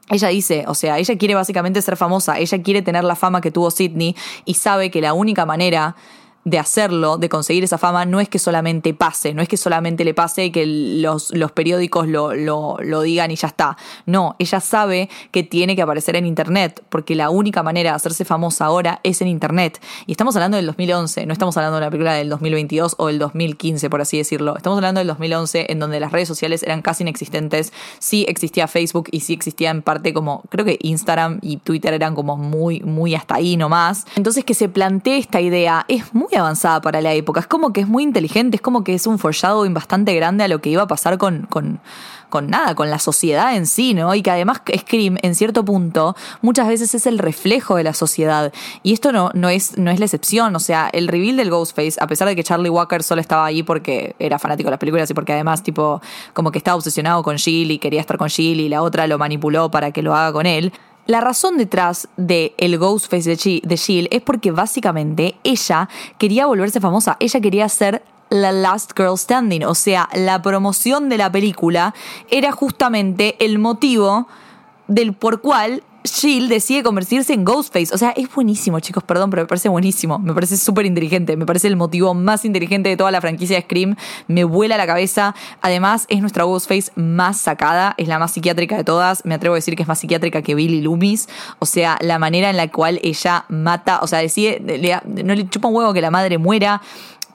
Speaker 3: ella dice, o sea, ella quiere básicamente ser famosa, ella quiere tener la fama que tuvo Sidney y sabe que la única manera de hacerlo, de conseguir esa fama, no es que solamente pase, no es que solamente le pase y que los, los periódicos lo, lo, lo, digan y ya está. No, ella sabe que tiene que aparecer en Internet, porque la única manera de hacerse famosa ahora es en Internet. Y estamos hablando del 2011, no estamos hablando de una película del 2022 o del 2015, por así decirlo. Estamos hablando del 2011, en donde las redes sociales eran casi inexistentes. Sí existía Facebook y sí existía en parte como, creo que Instagram y Twitter eran como muy, muy hasta ahí nomás. Entonces que se plantee esta idea es muy avanzada para la época. Es como que es muy inteligente, es como que es un foreshadowing bastante grande a lo que iba a pasar con, con, con nada, con la sociedad en sí, ¿no? Y que además Scream, en cierto punto, muchas veces es el reflejo de la sociedad. Y esto no, no, es, no es la excepción. O sea, el reveal del Ghostface, a pesar de que Charlie Walker solo estaba ahí porque era fanático de las películas y porque además, tipo, como que estaba obsesionado con Jill y quería estar con Jill y la otra lo manipuló para que lo haga con él. La razón detrás de el Ghostface de Jill es porque básicamente ella quería volverse famosa, ella quería ser la Last Girl Standing, o sea, la promoción de la película era justamente el motivo del por cual Jill decide convertirse en Ghostface. O sea, es buenísimo, chicos, perdón, pero me parece buenísimo. Me parece súper inteligente. Me parece el motivo más inteligente de toda la franquicia de Scream. Me vuela la cabeza. Además, es nuestra Ghostface más sacada. Es la más psiquiátrica de todas. Me atrevo a decir que es más psiquiátrica que Billy Loomis. O sea, la manera en la cual ella mata, o sea, decide, no le chupa un huevo que la madre muera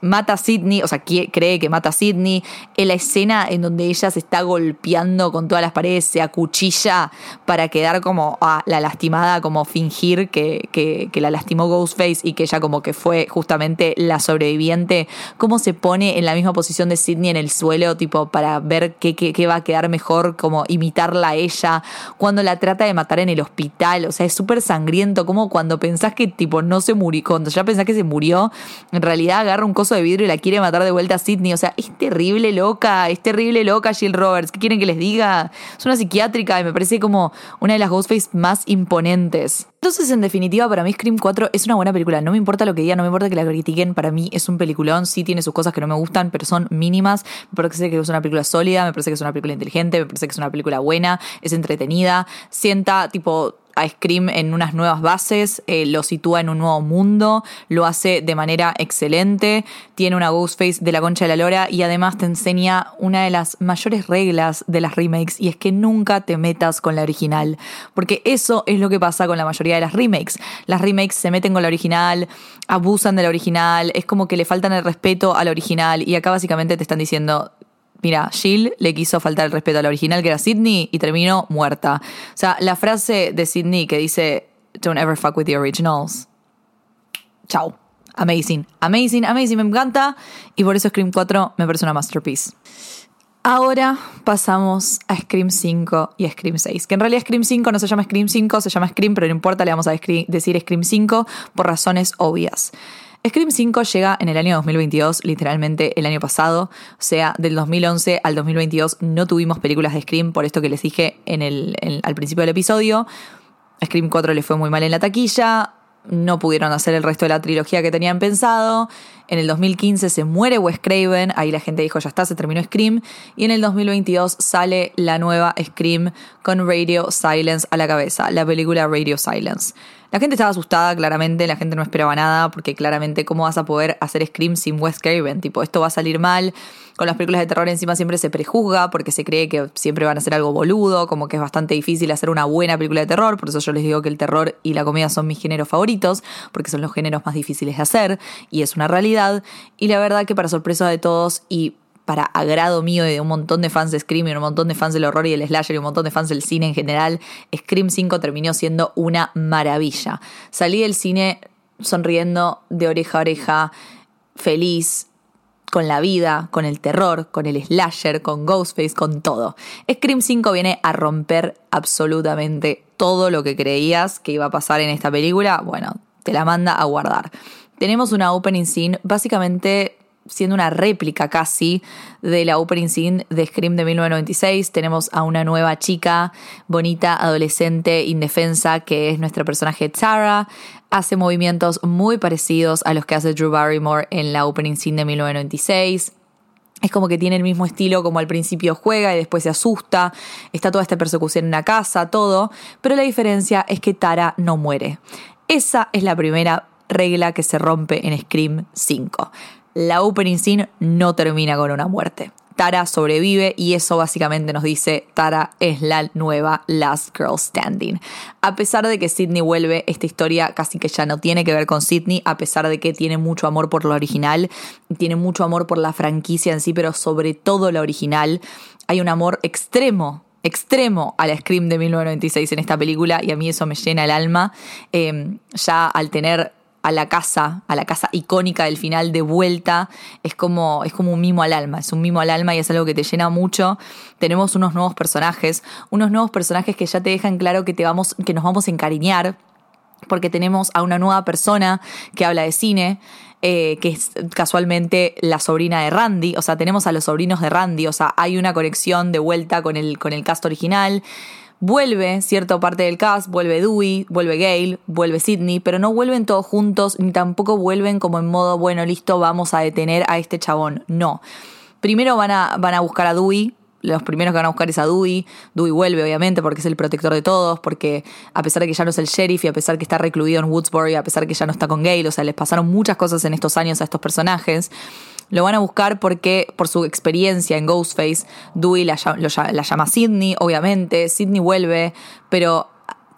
Speaker 3: mata a Sidney, o sea, cree que mata a Sidney. En la escena en donde ella se está golpeando con todas las paredes, se acuchilla para quedar como a la lastimada, como fingir que, la lastimó Ghostface y que ella como que fue justamente la sobreviviente. Cómo se pone en la misma posición de Sidney en el suelo, tipo, para ver qué, qué, qué va a quedar mejor, como imitarla a ella. Cuando la trata de matar en el hospital, o sea, es súper sangriento. Como cuando pensás que, tipo, no se murió, cuando ya pensás que se murió, en realidad agarra un coso de vidrio y la quiere matar de vuelta a Sidney. O sea, es terrible loca, es terrible loca Jill Roberts. ¿Qué quieren que les diga? Es una psiquiátrica y me parece como una de las Ghostface más imponentes. Entonces, en definitiva, para mí Scream 4 es una buena película. No me importa lo que digan, no me importa que la critiquen. Para mí es un peliculón. Sí tiene sus cosas que no me gustan, pero son mínimas. Me parece que es una película sólida, me parece que es una película inteligente, me parece que es una película buena, es entretenida. Sienta, tipo, a Scream en unas nuevas bases, eh, lo sitúa en un nuevo mundo, lo hace de manera excelente, tiene una Ghostface de la concha de la lora y además te enseña una de las mayores reglas de las remakes y es que nunca te metas con la original, porque eso es lo que pasa con la mayoría de las remakes. Las remakes se meten con la original, abusan de la original, es como que le faltan el respeto a la original y acá básicamente te están diciendo Mira, Jill le quiso faltar el respeto a la original, que era Sidney, y terminó muerta. O sea, la frase de Sidney que dice, Don't ever fuck with the originals. Chau. Amazing, amazing, amazing, me encanta. Y por eso Scream 4 me parece una masterpiece. Ahora pasamos a Scream 5 y Scream 6. Que en realidad Scream 5 no se llama Scream 5, se llama Scream, pero no importa, le vamos a decir Scream 5 por razones obvias. Scream 5 llega en el año 2022, literalmente el año pasado, o sea, del 2011 al 2022 no tuvimos películas de Scream, por esto que les dije en el, al principio del episodio. Scream 4 le fue muy mal en la taquilla, no pudieron hacer el resto de la trilogía que tenían pensado. En el 2015 se muere Wes Craven, ahí la gente dijo ya está, se terminó Scream. Y en el 2022 sale la nueva Scream con Radio Silence a la cabeza, la película Radio Silence. La gente estaba asustada, claramente, la gente no esperaba nada, porque claramente, ¿cómo vas a poder hacer Scream sin Wes Craven? Tipo, esto va a salir mal. Con las películas de terror encima siempre se prejuzga, porque se cree que siempre van a ser algo boludo, como que es bastante difícil hacer una buena película de terror, por eso yo les digo que el terror y la comedia son mis géneros favoritos, porque son los géneros más difíciles de hacer, y es una realidad. Y la verdad que para sorpresa de todos y para agrado mío y de un montón de fans de Scream y un montón de fans del horror y del slasher y un montón de fans del cine en general, Scream 5 terminó siendo una maravilla. Salí del cine sonriendo de oreja a oreja, feliz, con la vida, con el terror, con el slasher, con Ghostface, con todo. Scream 5 viene a romper absolutamente todo lo que creías que iba a pasar en esta película. Bueno, te la manda a guardar. Tenemos una opening scene básicamente siendo una réplica casi de la opening scene de Scream de 1996. Tenemos a una nueva chica, bonita, adolescente, indefensa, que es nuestro personaje Tara. Hace movimientos muy parecidos a los que hace Drew Barrymore en la opening scene de 1996. Es como que tiene el mismo estilo como al principio juega y después se asusta. Está toda esta persecución en la casa, todo. Pero la diferencia es que Tara no muere. Esa es la primera regla que se rompe en Scream 5 la opening scene no termina con una muerte. Tara sobrevive y eso básicamente nos dice Tara es la nueva Last Girl Standing. A pesar de que Sidney vuelve, esta historia casi que ya no tiene que ver con Sidney, a pesar de que tiene mucho amor por lo original, tiene mucho amor por la franquicia en sí, pero sobre todo la original. Hay un amor extremo extremo a la Scream de 1996 en esta película y a mí eso me llena el alma. Eh, ya al tener a la casa, a la casa icónica del final de vuelta, es como, es como un mimo al alma, es un mimo al alma y es algo que te llena mucho. Tenemos unos nuevos personajes, unos nuevos personajes que ya te dejan claro que, te vamos, que nos vamos a encariñar, porque tenemos a una nueva persona que habla de cine, eh, que es casualmente la sobrina de Randy, o sea, tenemos a los sobrinos de Randy, o sea, hay una conexión de vuelta con el, con el cast original. Vuelve cierta parte del cast, vuelve Dewey, vuelve Gail, vuelve Sidney, pero no vuelven todos juntos ni tampoco vuelven como en modo, bueno, listo, vamos a detener a este chabón. No. Primero van a, van a buscar a Dewey, los primeros que van a buscar es a Dewey. Dewey vuelve, obviamente, porque es el protector de todos, porque a pesar de que ya no es el sheriff y a pesar de que está recluido en Woodsbury, a pesar de que ya no está con Gail, o sea, les pasaron muchas cosas en estos años a estos personajes. Lo van a buscar porque, por su experiencia en Ghostface, Dewey la, la llama Sidney, obviamente. Sidney vuelve, pero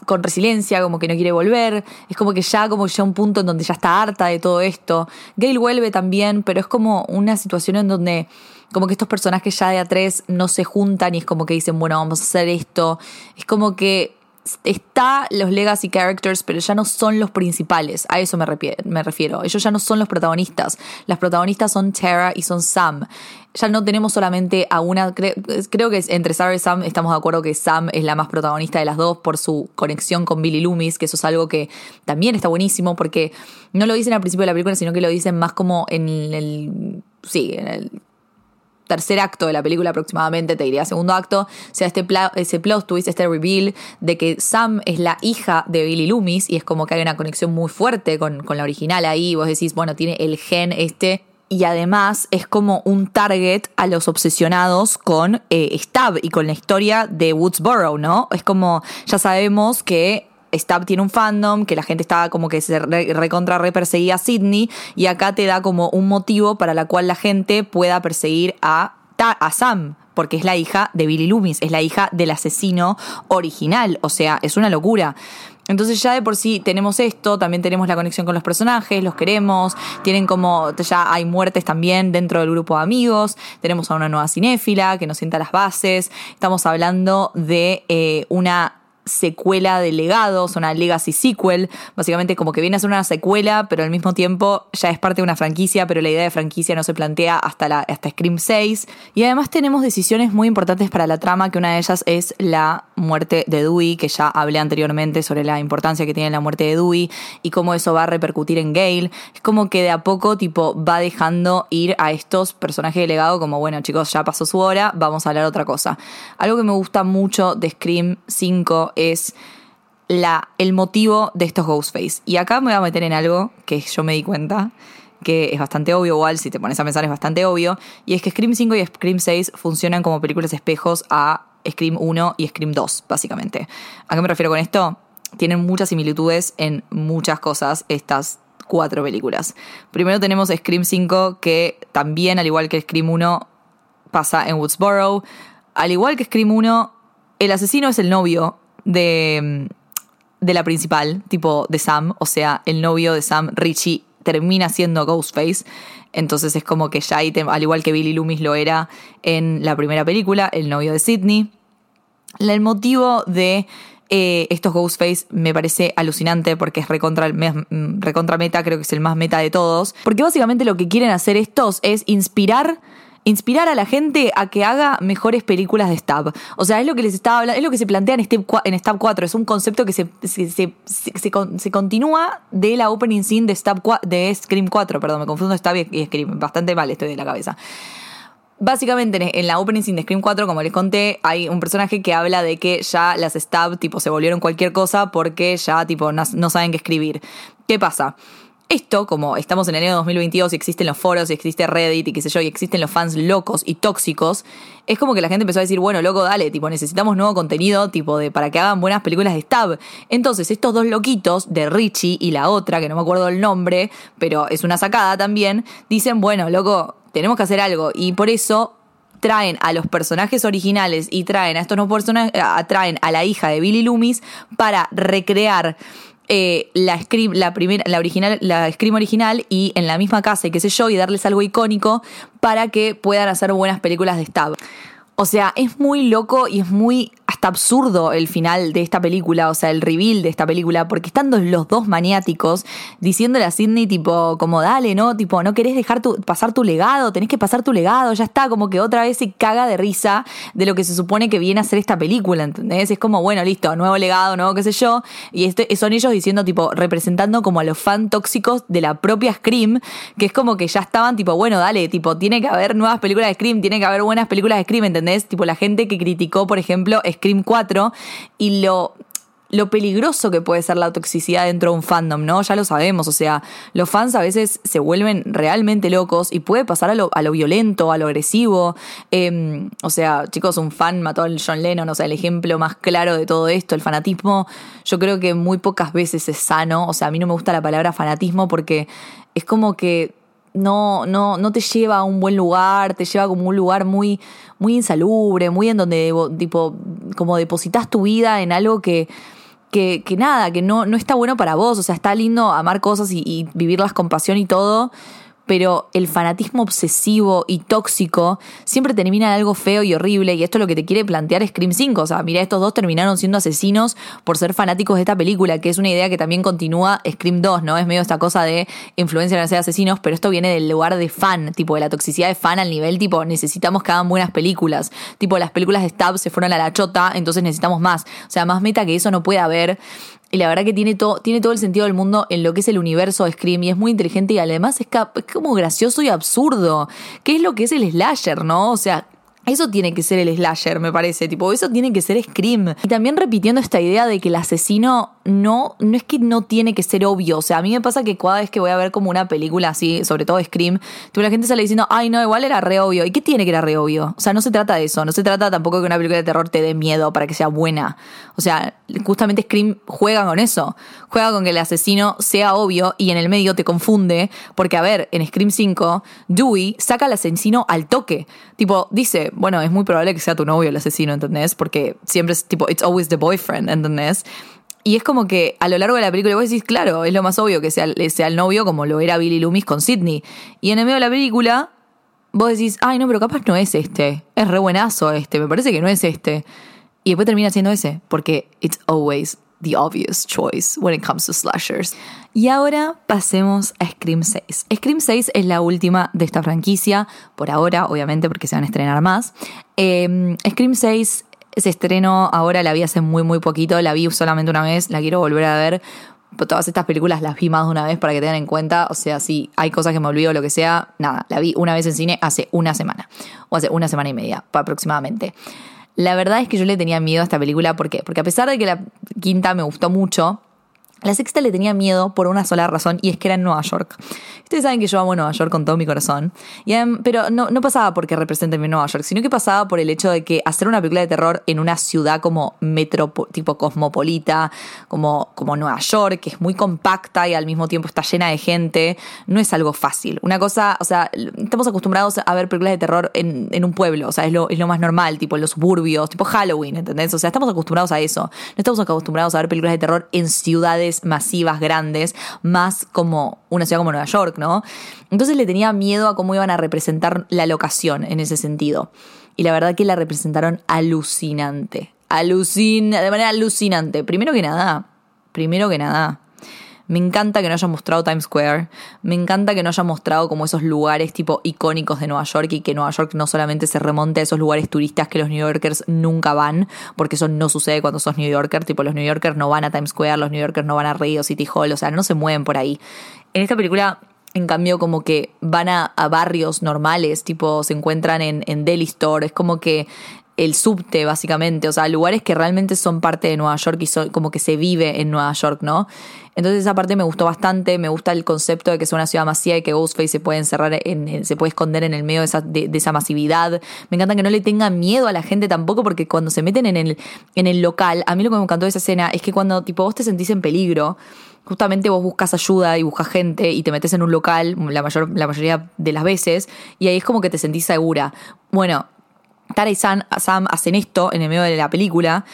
Speaker 3: con resiliencia, como que no quiere volver. Es como que ya, como ya un punto en donde ya está harta de todo esto. Gail vuelve también, pero es como una situación en donde como que estos personajes ya de a tres no se juntan y es como que dicen, bueno, vamos a hacer esto. Es como que está los legacy characters, pero ya no son los principales. A eso me, refiero. Ellos ya no son los protagonistas. Las protagonistas son Tara y son Sam. Ya no tenemos solamente a una. creo que entre Sarah y Sam estamos de acuerdo que Sam es la más protagonista de las dos por su conexión con Billy Loomis, que eso es algo que también está buenísimo porque no lo dicen al principio de la película, sino que lo dicen más como en el. Sí, en el tercer acto de la película aproximadamente, te diría segundo acto, sea este ese plot twist, este reveal de que Sam es la hija de Billy Loomis y es como que hay una conexión muy fuerte con, la original ahí, vos decís, bueno, tiene el gen este y además es como un target a los obsesionados con eh, Stab y con la historia de Woodsboro, ¿no? Es como, ya sabemos que Stab tiene un fandom, que la gente estaba como que se recontra re perseguía a Sidney, y acá te da como un motivo para la cual la gente pueda perseguir a, a Sam, porque es la hija de Billy Loomis, es la hija del asesino original, o sea, es una locura. Entonces ya de por sí tenemos esto, también tenemos la conexión con los personajes, los queremos, tienen como, ya hay muertes también dentro del grupo de amigos, tenemos a una nueva cinéfila que nos sienta las bases, estamos hablando de eh, una secuela de legados, una legacy sequel, básicamente como que viene a ser una secuela, pero al mismo tiempo ya es parte de una franquicia, pero la idea de franquicia no se plantea hasta, la, hasta Scream 6. Y además tenemos decisiones muy importantes para la trama, que una de ellas es la muerte de Dewey, que ya hablé anteriormente sobre la importancia que tiene la muerte de Dewey y cómo eso va a repercutir en Gale. Es como que de a poco tipo va dejando ir a estos personajes de legado como, bueno chicos, ya pasó su hora, vamos a hablar otra cosa. Algo que me gusta mucho de Scream 5 es la, el motivo de estos Ghostface. Y acá me voy a meter en algo que yo me di cuenta, que es bastante obvio, igual si te pones a pensar es bastante obvio, y es que Scream 5 y Scream 6 funcionan como películas espejos a Scream 1 y Scream 2, básicamente. ¿A qué me refiero con esto? Tienen muchas similitudes en muchas cosas estas cuatro películas. Primero tenemos Scream 5, que también, al igual que Scream 1, pasa en Woodsboro. Al igual que Scream 1, el asesino es el novio de, de la principal, tipo de Sam, o sea, el novio de Sam, Richie, termina siendo Ghostface. Entonces es como que ya al igual que Billy Loomis lo era en la primera película, el novio de Sidney. El motivo de Eh, estos Ghostface me parece alucinante porque es recontra, recontra meta, creo que es el más meta de todos. Porque básicamente lo que quieren hacer estos es inspirar inspirar a la gente a que haga mejores películas de Stab. O sea, es lo que les estaba hablando, es lo que se plantea en Stab, en Stab 4. Es un concepto que se, se, continúa de la opening scene de, Stab de Scream 4. Perdón, me confundo Stab y Scream. Bastante mal estoy de la cabeza. Básicamente en la opening scene de Scream 4, como les conté, hay un personaje que habla de que ya las Stab tipo se volvieron cualquier cosa porque ya tipo no saben qué escribir. ¿Qué pasa? Esto, como estamos en el año 2022 y existen los foros y existe Reddit y qué sé yo, y existen los fans locos y tóxicos, es como que la gente empezó a decir, bueno, loco, dale, tipo, necesitamos nuevo contenido, tipo, de para que hagan buenas películas de Stab. Entonces, estos dos loquitos, de Richie y la otra, que no me acuerdo el nombre, pero es una sacada también, dicen, bueno, loco, tenemos que hacer algo. Y por eso traen a los personajes originales y traen a estos no personajes, traen a la hija de Billy Loomis para recrear eh, la Scream, la primera, la original, la Scream original y en la misma casa y qué sé yo, y darles algo icónico para que puedan hacer buenas películas de Stab. O sea, es muy loco y es muy hasta absurdo el final de esta película, o sea, el reveal de esta película, porque estando los dos maniáticos diciéndole a Sidney, tipo, como dale, ¿no? Tipo, no querés dejar tu, pasar tu legado, tenés que pasar tu legado, ya está, como que otra vez se caga de risa de lo que se supone que viene a ser esta película, ¿entendés? Es como, bueno, listo, nuevo legado, nuevo qué sé yo, y este, son ellos diciendo, tipo, representando como a los fan tóxicos de la propia Scream, que es como que ya estaban, tipo, bueno, dale, tipo, tiene que haber nuevas películas de Scream, tiene que haber buenas películas de Scream, ¿entendés? Tipo, la gente que criticó, por ejemplo, Scream 4 y lo lo peligroso que puede ser la toxicidad dentro de un fandom, ¿no? Ya lo sabemos, o sea, los fans a veces se vuelven realmente locos y puede pasar a lo, a lo violento, a lo agresivo. Em, o sea, chicos, un fan mató al John Lennon, o sea, el ejemplo más claro de todo esto, el fanatismo, yo creo que muy pocas veces es sano, o sea, a mí no me gusta la palabra fanatismo porque es como que no, no, no te lleva a un buen lugar, te lleva como un lugar muy, muy insalubre, muy en donde tipo, como depositas tu vida en algo que, que, que nada, que no, no está bueno para vos. O sea, está lindo amar cosas y, y vivirlas con pasión y todo, pero el fanatismo obsesivo y tóxico siempre termina en algo feo y horrible, y esto es lo que te quiere plantear Scream 5. O sea, mira, estos dos terminaron siendo asesinos por ser fanáticos de esta película, que es una idea que también continúa Scream 2, ¿no? Es medio esta cosa de influencia en ser asesinos, pero esto viene del lugar de fan, tipo de la toxicidad de fan al nivel, tipo, necesitamos que hagan buenas películas. Tipo, las películas de Stab se fueron a la chota, entonces necesitamos más. O sea, más meta que eso no puede haber. Y la verdad que tiene todo, tiene todo el sentido del mundo en lo que es el universo de Scream y es muy inteligente y además es, es como gracioso y absurdo. ¿Qué es lo que es el slasher, no? O sea, eso tiene que ser el slasher, me parece. Tipo, eso tiene que ser Scream. Y también repitiendo esta idea de que el asesino no, no es que no tiene que ser obvio. O sea, a mí me pasa que cada vez que voy a ver como una película así, sobre todo Scream, tipo, la gente sale diciendo, ay, no, igual era re obvio. ¿Y qué tiene que era re obvio? O sea, no se trata de eso. No se trata tampoco que una película de terror te dé miedo para que sea buena. O sea, justamente Scream juega con eso. Juega con que el asesino sea obvio y en el medio te confunde. Porque, a ver, en Scream 5, Dewey saca al asesino al toque. Tipo, dice, bueno, es muy probable que sea tu novio el asesino, ¿entendés? Porque siempre es tipo, it's always the boyfriend, ¿entendés? Y es como que a lo largo de la película vos decís, claro, es lo más obvio que sea, sea el novio como lo era Billy Loomis con Sidney. Y en el medio de la película vos decís, ay no, pero capaz no es este. Es re buenazo este, me parece que no es este. Y después termina siendo ese, porque it's always the obvious choice when it comes to slashers. Y ahora pasemos a Scream 6. Scream 6 es la última de esta franquicia, por ahora, obviamente, porque se van a estrenar más. Em, Scream 6 se estrenó ahora, la vi hace muy, muy poquito, la vi solamente una vez, la quiero volver a ver. Todas estas películas las vi más de una vez para que tengan en cuenta. O sea, si hay cosas que me olvido lo que sea, nada, la vi una vez en cine hace una semana. O hace una semana y media, aproximadamente. La verdad es que yo le tenía miedo a esta película. ¿Por qué? Porque a pesar de que la quinta me gustó mucho, la sexta le tenía miedo por una sola razón y es que era en Nueva York. Ustedes saben que yo amo Nueva York con todo mi corazón. Y, pero no, no pasaba porque represente mi Nueva York, sino que pasaba por el hecho de que hacer una película de terror en una ciudad como metro, tipo cosmopolita, como, como Nueva York, que es muy compacta y al mismo tiempo está llena de gente, no es algo fácil. Una cosa, o sea, estamos acostumbrados a ver películas de terror en, en un pueblo, o sea, es lo, es lo más normal, tipo en los suburbios, tipo Halloween, ¿entendés? O sea, estamos acostumbrados a eso. No estamos acostumbrados a ver películas de terror en ciudades masivas, grandes, más como una ciudad como Nueva York, ¿no? Entonces le tenía miedo a cómo iban a representar la locación en ese sentido. Y la verdad que la representaron alucinante alucina, de manera alucinante. Primero que nada, primero que nada, me encanta que no haya mostrado Times Square. Me encanta que no haya mostrado como esos lugares tipo icónicos de Nueva York y que Nueva York no solamente se remonte a esos lugares turistas que los New Yorkers nunca van, porque eso no sucede cuando sos New Yorker. Tipo, los New Yorkers no van a Times Square, los New Yorkers no van a Rio City Hall, o sea, no se mueven por ahí. En esta película en cambio, como que van a, barrios normales, tipo se encuentran en, en Deli Store, es como que el subte, básicamente, o sea, lugares que realmente son parte de Nueva York y son, como que se vive en Nueva York, ¿no? Entonces esa parte me gustó bastante, me gusta el concepto de que es una ciudad masiva y que Ghostface se puede encerrar, en, se puede esconder en el medio de esa, de, esa masividad. Me encanta que no le tenga miedo a la gente tampoco porque cuando se meten en el, en el local, a mí lo que me encantó de esa escena es que cuando tipo vos te sentís en peligro, justamente vos buscas ayuda y buscas gente y te metes en un local la, mayor, la mayoría de las veces y ahí es como que te sentís segura. Bueno, Tara y Sam, hacen esto en el medio de la película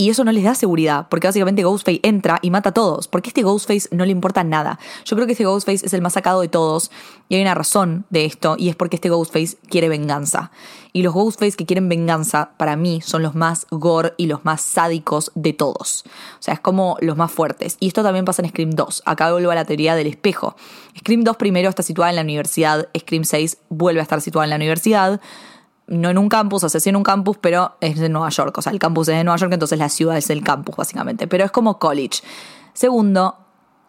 Speaker 3: y eso no les da seguridad, porque básicamente Ghostface entra y mata a todos, porque este Ghostface no le importa nada. Yo creo que este Ghostface es el más sacado de todos, y hay una razón de esto, y es porque este Ghostface quiere venganza. Y los Ghostface que quieren venganza, para mí, son los más gore y los más sádicos de todos. O sea, es como los más fuertes. Y esto también pasa en Scream 2. Acá vuelvo a la teoría del espejo. Scream 2 primero está situada en la universidad, Scream 6 vuelve a estar situada en la universidad no en un campus, o sea, sí en un campus, pero es de Nueva York. O sea, el campus es de Nueva York, entonces la ciudad es el campus, básicamente. Pero es como college. Segundo,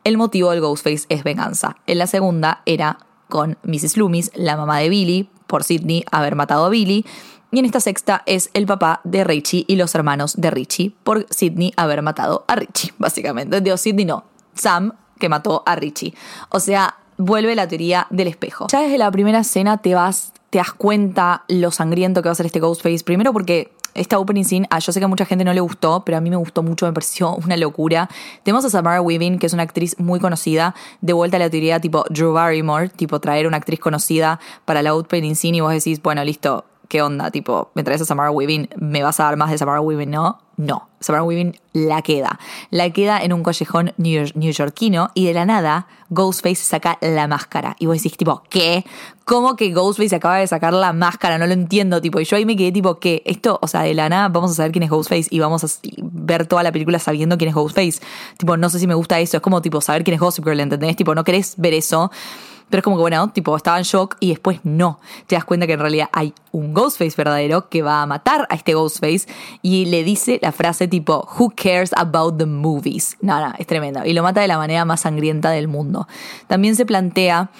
Speaker 3: el motivo del Ghostface es venganza. En la segunda era con Mrs. Loomis, la mamá de Billy, por Sidney haber matado a Billy. Y en esta sexta es el papá de Richie y los hermanos de Richie, por Sidney haber matado a Richie, básicamente. Dios, Sidney no, Sam que mató a Richie. O sea, vuelve la teoría del espejo. Ya desde la primera escena te vas te das cuenta lo sangriento que va a ser este Ghostface. Primero porque esta opening scene, ah, yo sé que a mucha gente no le gustó, pero a mí me gustó mucho, me pareció una locura. Tenemos a Samara Weaving, que es una actriz muy conocida, de vuelta a la teoría tipo Drew Barrymore, tipo traer una actriz conocida para la opening scene y vos decís, bueno, listo, ¿qué onda? Tipo, me traes a Samara Weaving, ¿me vas a dar más de Samara Weaving? No, no. Samara Weaving la queda. La queda en un callejón new, Yorkino y de la nada Ghostface saca la máscara. Y vos decís, tipo, ¿qué? ¿Cómo que Ghostface acaba de sacar la máscara? No lo entiendo, tipo. Y yo ahí me quedé, tipo, ¿qué? Esto, o sea, de la nada vamos a saber quién es Ghostface y vamos a ver toda la película sabiendo quién es Ghostface. Tipo, no sé si me gusta eso. Es como, tipo, saber quién es Gossip Girl, ¿entendés? Tipo, no querés ver eso. Pero es como que, bueno, tipo, estaba en shock y después no. Te das cuenta que en realidad hay un Ghostface verdadero que va a matar a este Ghostface y le dice la frase tipo, Who cares about the movies? Nada, es tremendo. Y lo mata de la manera más sangrienta del mundo. También se plantea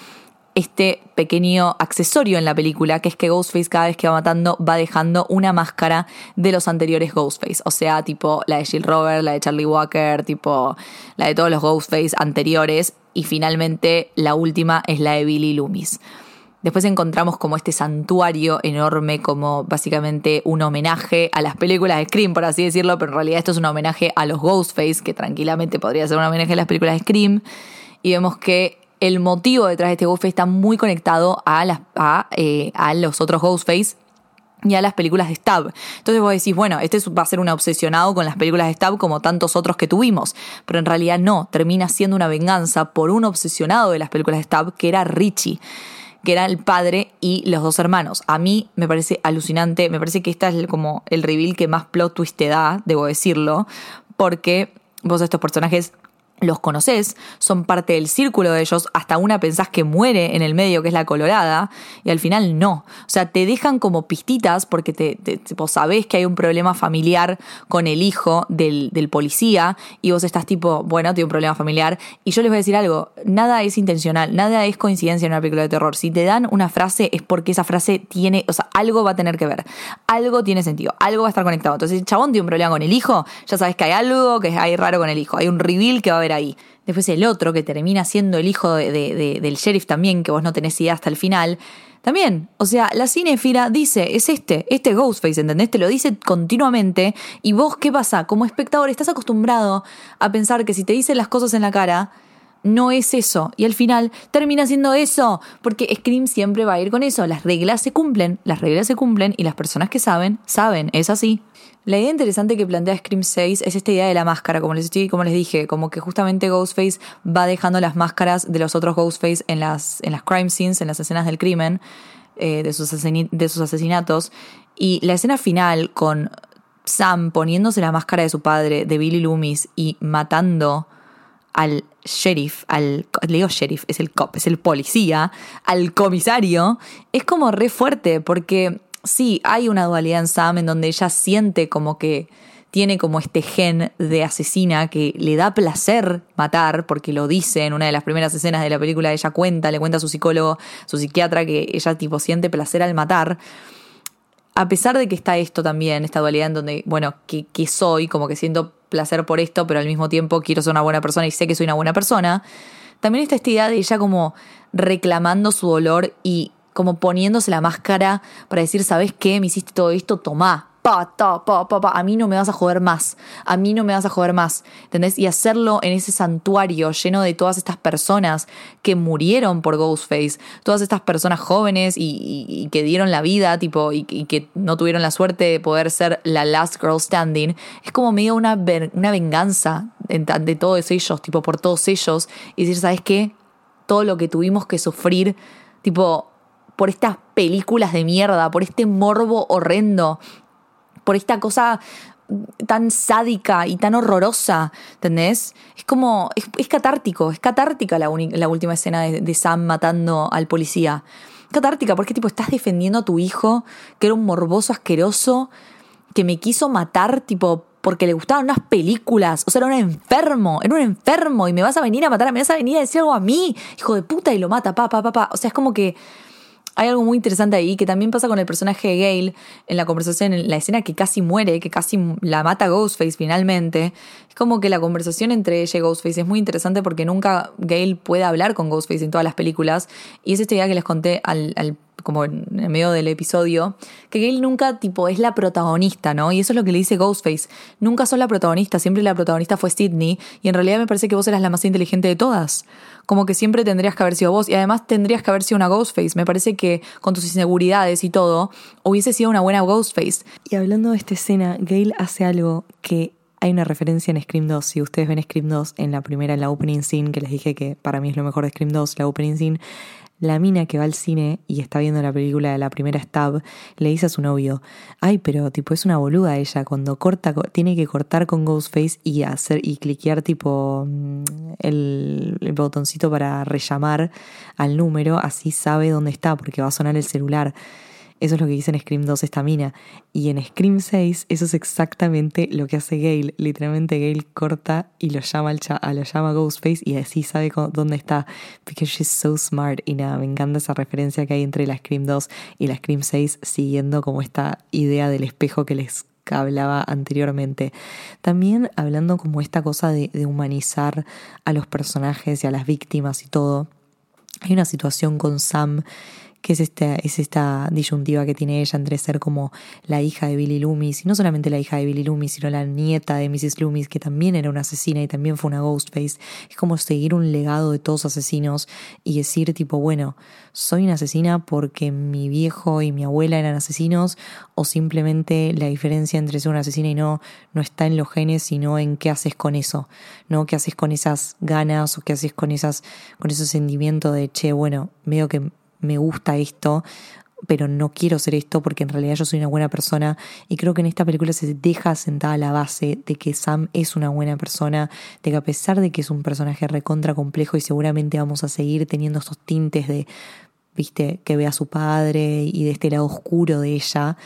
Speaker 3: este pequeño accesorio en la película, que es que Ghostface cada vez que va matando va dejando una máscara de los anteriores Ghostface. O sea, tipo la de Jill Robert, la de Charlie Walker, tipo la de todos los Ghostface anteriores. Y finalmente la última es la de Billy Loomis. Después encontramos como este santuario enorme, como básicamente un homenaje a las películas de Scream, por así decirlo, pero en realidad esto es un homenaje a los Ghostface, que tranquilamente podría ser un homenaje a las películas de Scream. Y vemos que el motivo detrás de este Ghostface está muy conectado eh, a los otros Ghostface y a las películas de Stab. Entonces vos decís, bueno, este va a ser un obsesionado con las películas de Stab como tantos otros que tuvimos, pero en realidad no, termina siendo una venganza por un obsesionado de las películas de Stab que era Richie que era el padre y los dos hermanos. A mí me parece alucinante, me parece que esta es como el reveal que más plot twist te da, debo decirlo, porque vos estos personajes los conoces, son parte del círculo de ellos, hasta una pensás que muere en el medio, que es la colorada, y al final no. O sea, te dejan como pistitas porque te, vos sabés que hay un problema familiar con el hijo del, del, policía, y vos estás tipo, bueno, tiene un problema familiar. Y yo les voy a decir algo, nada es intencional, nada es coincidencia en una película de terror. Si te dan una frase es porque esa frase tiene, o sea, algo va a tener que ver, algo tiene sentido, algo va a estar conectado. Entonces, el chabón tiene un problema con el hijo, ya sabes que hay algo que hay raro con el hijo, hay un reveal que va a haber ahí. Después el otro, que termina siendo el hijo de, del sheriff también, que vos no tenés idea hasta el final. También, o sea, la cinéfila dice, es este, este Ghostface, ¿entendés? Te lo dice continuamente. Y vos, ¿qué pasa? Como espectador, estás acostumbrado a pensar que si te dicen las cosas en la cara, no es eso. Y al final termina siendo eso. Porque Scream siempre va a ir con eso. Las reglas se cumplen, las reglas se cumplen y las personas que saben, saben. Es así. La idea interesante que plantea Scream 6 es esta idea de la máscara, como les, como les dije, como que justamente Ghostface va dejando las máscaras de los otros Ghostface en las, en las crime scenes, en las escenas del crimen, eh, de, sus de sus asesinatos. Y la escena final con Sam poniéndose la máscara de su padre, de Billy Loomis, y matando al sheriff, al, le digo sheriff, es el cop, es el policía, al comisario, es como re fuerte, porque sí, hay una dualidad en Sam en donde ella siente como que tiene como este gen de asesina que le da placer matar, porque lo dice en una de las primeras escenas de la película, ella cuenta, le cuenta a su psicólogo, su psiquiatra, que ella tipo siente placer al matar. A pesar de que está esto también, esta dualidad en donde, bueno, que, que soy, como que siento placer por esto, pero al mismo tiempo quiero ser una buena persona y sé que soy una buena persona, también está esta idea de ella como reclamando su dolor y como poniéndose la máscara para decir, ¿sabes qué? Me hiciste todo esto, tomá, pa, ta, pa, pa, pa, a mí no me vas a joder más, a mí no me vas a joder más, ¿entendés? Y hacerlo en ese santuario lleno de todas estas personas que murieron por Ghostface, todas estas personas jóvenes y, que dieron la vida, tipo, y, que no tuvieron la suerte de poder ser la last girl standing, es como medio una, una venganza de todos ellos, tipo, por todos ellos, y decir, ¿sabes qué? Todo lo que tuvimos que sufrir, tipo, por estas películas de mierda, por este morbo horrendo por esta cosa tan sádica y tan horrorosa, ¿entendés? Es como, es, catártico, es catártica la, la última escena de, Sam matando al policía. Catártica porque tipo estás defendiendo a tu hijo, que era un morboso asqueroso, que me quiso matar tipo porque le gustaban unas películas, o sea, era un enfermo, era un enfermo y me vas a venir a matar, me vas a venir a decir algo a mí, hijo de puta, y lo mata, pa, pa. O sea, es como que hay algo muy interesante ahí que también pasa con el personaje de Gale en la conversación, en la escena que casi muere, que casi la mata Ghostface finalmente. Es como que la conversación entre ella y Ghostface es muy interesante porque nunca Gale puede hablar con Ghostface en todas las películas. Y es esta idea que les conté al, al como en medio del episodio, que Gail nunca tipo es la protagonista, ¿no? Y eso es lo que le dice Ghostface. Nunca sos la protagonista, siempre la protagonista fue Sidney y en realidad me parece que vos eras la más inteligente de todas. Como que siempre tendrías que haber sido vos y además tendrías que haber sido una Ghostface. Me parece que con tus inseguridades y todo, hubiese sido una buena Ghostface.
Speaker 2: Y hablando de esta escena, Gail hace algo que hay una referencia en Scream 2. Si ustedes ven Scream 2 en la primera, en la opening scene, que les dije que para mí es lo mejor de Scream 2, la opening scene, la mina que va al cine y está viendo la película de la primera Stab le dice a su novio, ay, pero tipo es una boluda ella, cuando corta, tiene que cortar con Ghostface y hacer y cliquear tipo mm, el, el botoncito para rellamar al número, así sabe dónde está porque va a sonar el celular. Eso es lo que dice en Scream 2 esta mina. Y en Scream 6 eso es exactamente lo que hace Gale. Literalmente Gale corta y lo llama, al a, lo llama Ghostface y así sabe dónde está. Because she's so smart. Y nada, me encanta esa referencia que hay entre la Scream 2 y la Scream 6 siguiendo como esta idea del espejo que les hablaba anteriormente. También hablando como esta cosa de, de humanizar a los personajes y a las víctimas y todo. Hay una situación con Sam que es esta, es esta disyuntiva que tiene ella entre ser como la hija de Billy Loomis, y no solamente la hija de Billy Loomis, sino la nieta de Mrs. Loomis, que también era una asesina y también fue una Ghostface. Es como seguir un legado de todos asesinos y decir tipo, bueno, soy una asesina porque mi viejo y mi abuela eran asesinos, o simplemente la diferencia entre ser una asesina y no, no está en los genes, sino en qué haces con eso, ¿no? ¿Qué haces con esas ganas o qué haces con esas, con ese sentimiento de, che, bueno, veo que me gusta esto, pero no quiero ser esto porque en realidad yo soy una buena persona. Y creo que en esta película se deja sentada la base de que Sam es una buena persona, de que a pesar de que es un personaje recontra complejo y seguramente vamos a seguir teniendo estos tintes de, viste, que ve a su padre y de este lado oscuro de ella,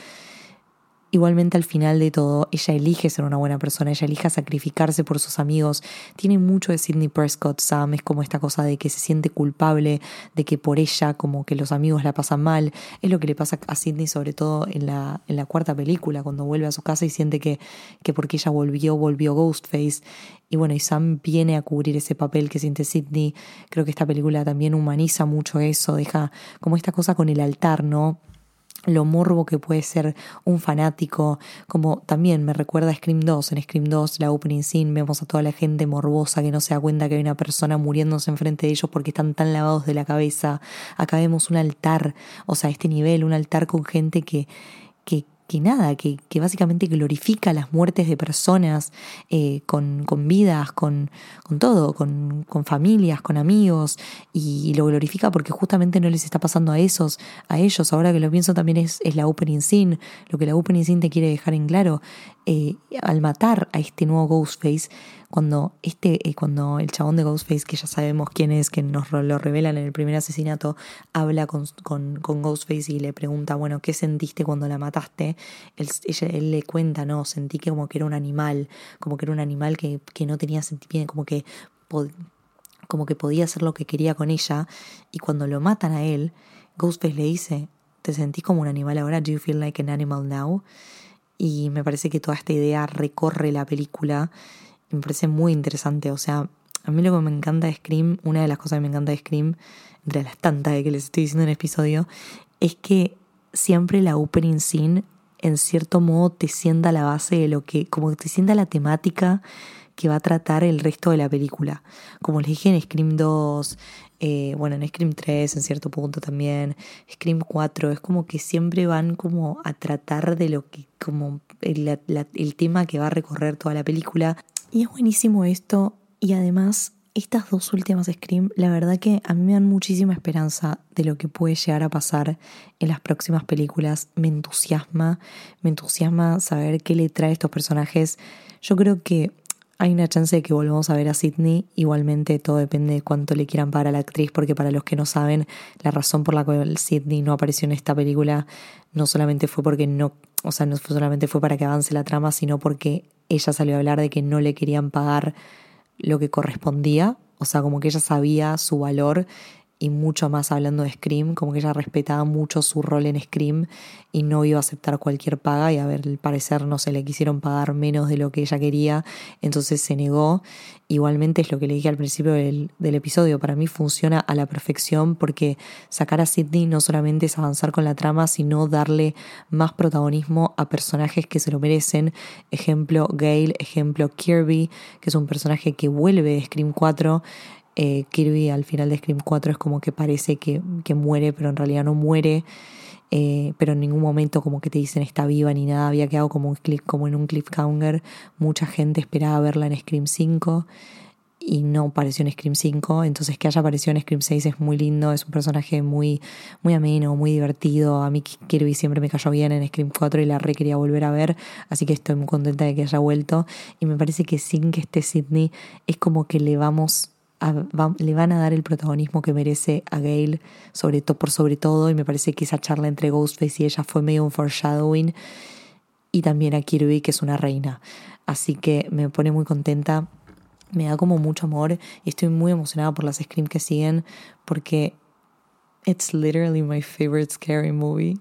Speaker 2: Igualmente al final de todo, ella elige ser una buena persona, ella elige sacrificarse por sus amigos. Tiene mucho de Sidney Prescott, Sam, es como esta cosa de que se siente culpable, de que por ella como que los amigos la pasan mal. Es lo que le pasa a Sidney sobre todo en la, en la cuarta película, cuando vuelve a su casa y siente que, que porque ella volvió, volvió Ghostface. Y bueno, y Sam viene a cubrir ese papel que siente Sidney. Creo que esta película también humaniza mucho eso, deja como esta cosa con el altar, ¿no? Lo morbo que puede ser un fanático, como también me recuerda a Scream 2, en Scream 2 la opening scene vemos a toda la gente morbosa que no se da cuenta que hay una persona muriéndose enfrente de ellos porque están tan lavados de la cabeza, acá vemos un altar, o sea, este nivel, un altar con gente que, que que nada, que, que, básicamente glorifica las muertes de personas eh, con, con, vidas, con, con todo, con, con, familias, con amigos, y, lo glorifica porque justamente no les está pasando a esos, a ellos. Ahora que lo pienso también es, es la opening scene, lo que la opening scene te quiere dejar en claro. Eh, al matar a este nuevo Ghostface, cuando, este, eh, cuando el chabón de Ghostface, que ya sabemos quién es, que nos lo revelan en el primer asesinato, habla con, con, con Ghostface y le pregunta, bueno, ¿qué sentiste cuando la mataste? Él, le cuenta, no, sentí que como que era un animal, como que era un animal que, que no tenía sentimiento, como que, como que podía hacer lo que quería con ella, y cuando lo matan a él, Ghostface le dice, ¿te sentís como un animal ahora? ¿Do you feel like an animal now? Y me parece que toda esta idea recorre la película me parece muy interesante. O sea, a mí lo que me encanta de Scream, una de las cosas que me encanta de Scream, entre las tantas que les estoy diciendo en el episodio, es que siempre la opening scene en cierto modo te sienta la base de lo que, como que te sienta la temática que va a tratar el resto de la película. Como les dije en Scream 2, eh, bueno, en Scream 3 en cierto punto también, Scream 4, es como que siempre van como a tratar de lo que, como el, el tema que va a recorrer toda la película. Y es buenísimo esto y además estas dos últimas Scream, la verdad que a mí me dan muchísima esperanza de lo que puede llegar a pasar en las próximas películas. Me entusiasma, me entusiasma saber qué le trae a estos personajes. Yo creo que hay una chance de que volvamos a ver a Sidney. Igualmente todo depende de cuánto le quieran pagar a la actriz, porque para los que no saben, la razón por la cual Sidney no apareció en esta película no solamente fue porque no, o sea, no solamente fue para que avance la trama, sino porque ella salió a hablar de que no le querían pagar lo que correspondía, o sea, como que ella sabía su valor y mucho más hablando de Scream, como que ella respetaba mucho su rol en Scream y no iba a aceptar cualquier paga y a ver, al parecer no se le quisieron pagar menos de lo que ella quería, entonces se negó. Igualmente es lo que le dije al principio del, del episodio, para mí funciona a la perfección porque sacar a Sidney no solamente es avanzar con la trama, sino darle más protagonismo a personajes que se lo merecen. Ejemplo Gail, ejemplo Kirby, que es un personaje que vuelve de Scream 4 eh, Kirby al final de Scream 4 es como que parece que, muere, pero en realidad no muere. Eh, pero en ningún momento como que te dicen está viva ni nada, había quedado como, un clip, como en un cliffhanger, mucha gente esperaba verla en Scream 5 y no apareció en Scream 5, entonces que haya aparecido en Scream 6 es muy lindo, es un personaje muy, muy ameno, muy divertido, a mí Kirby siempre me cayó bien en Scream 4 y la re quería volver a ver, así que estoy muy contenta de que haya vuelto. Y me parece que sin que esté Sidney es como que le vamos le van a dar el protagonismo que merece a Gail sobre por sobre todo y me parece que esa charla entre Ghostface y ella fue medio un foreshadowing y también a Kirby que es una reina. Así que me pone muy contenta me da como mucho amor y estoy muy emocionada por las Scream que siguen porque it's literally my favorite scary movie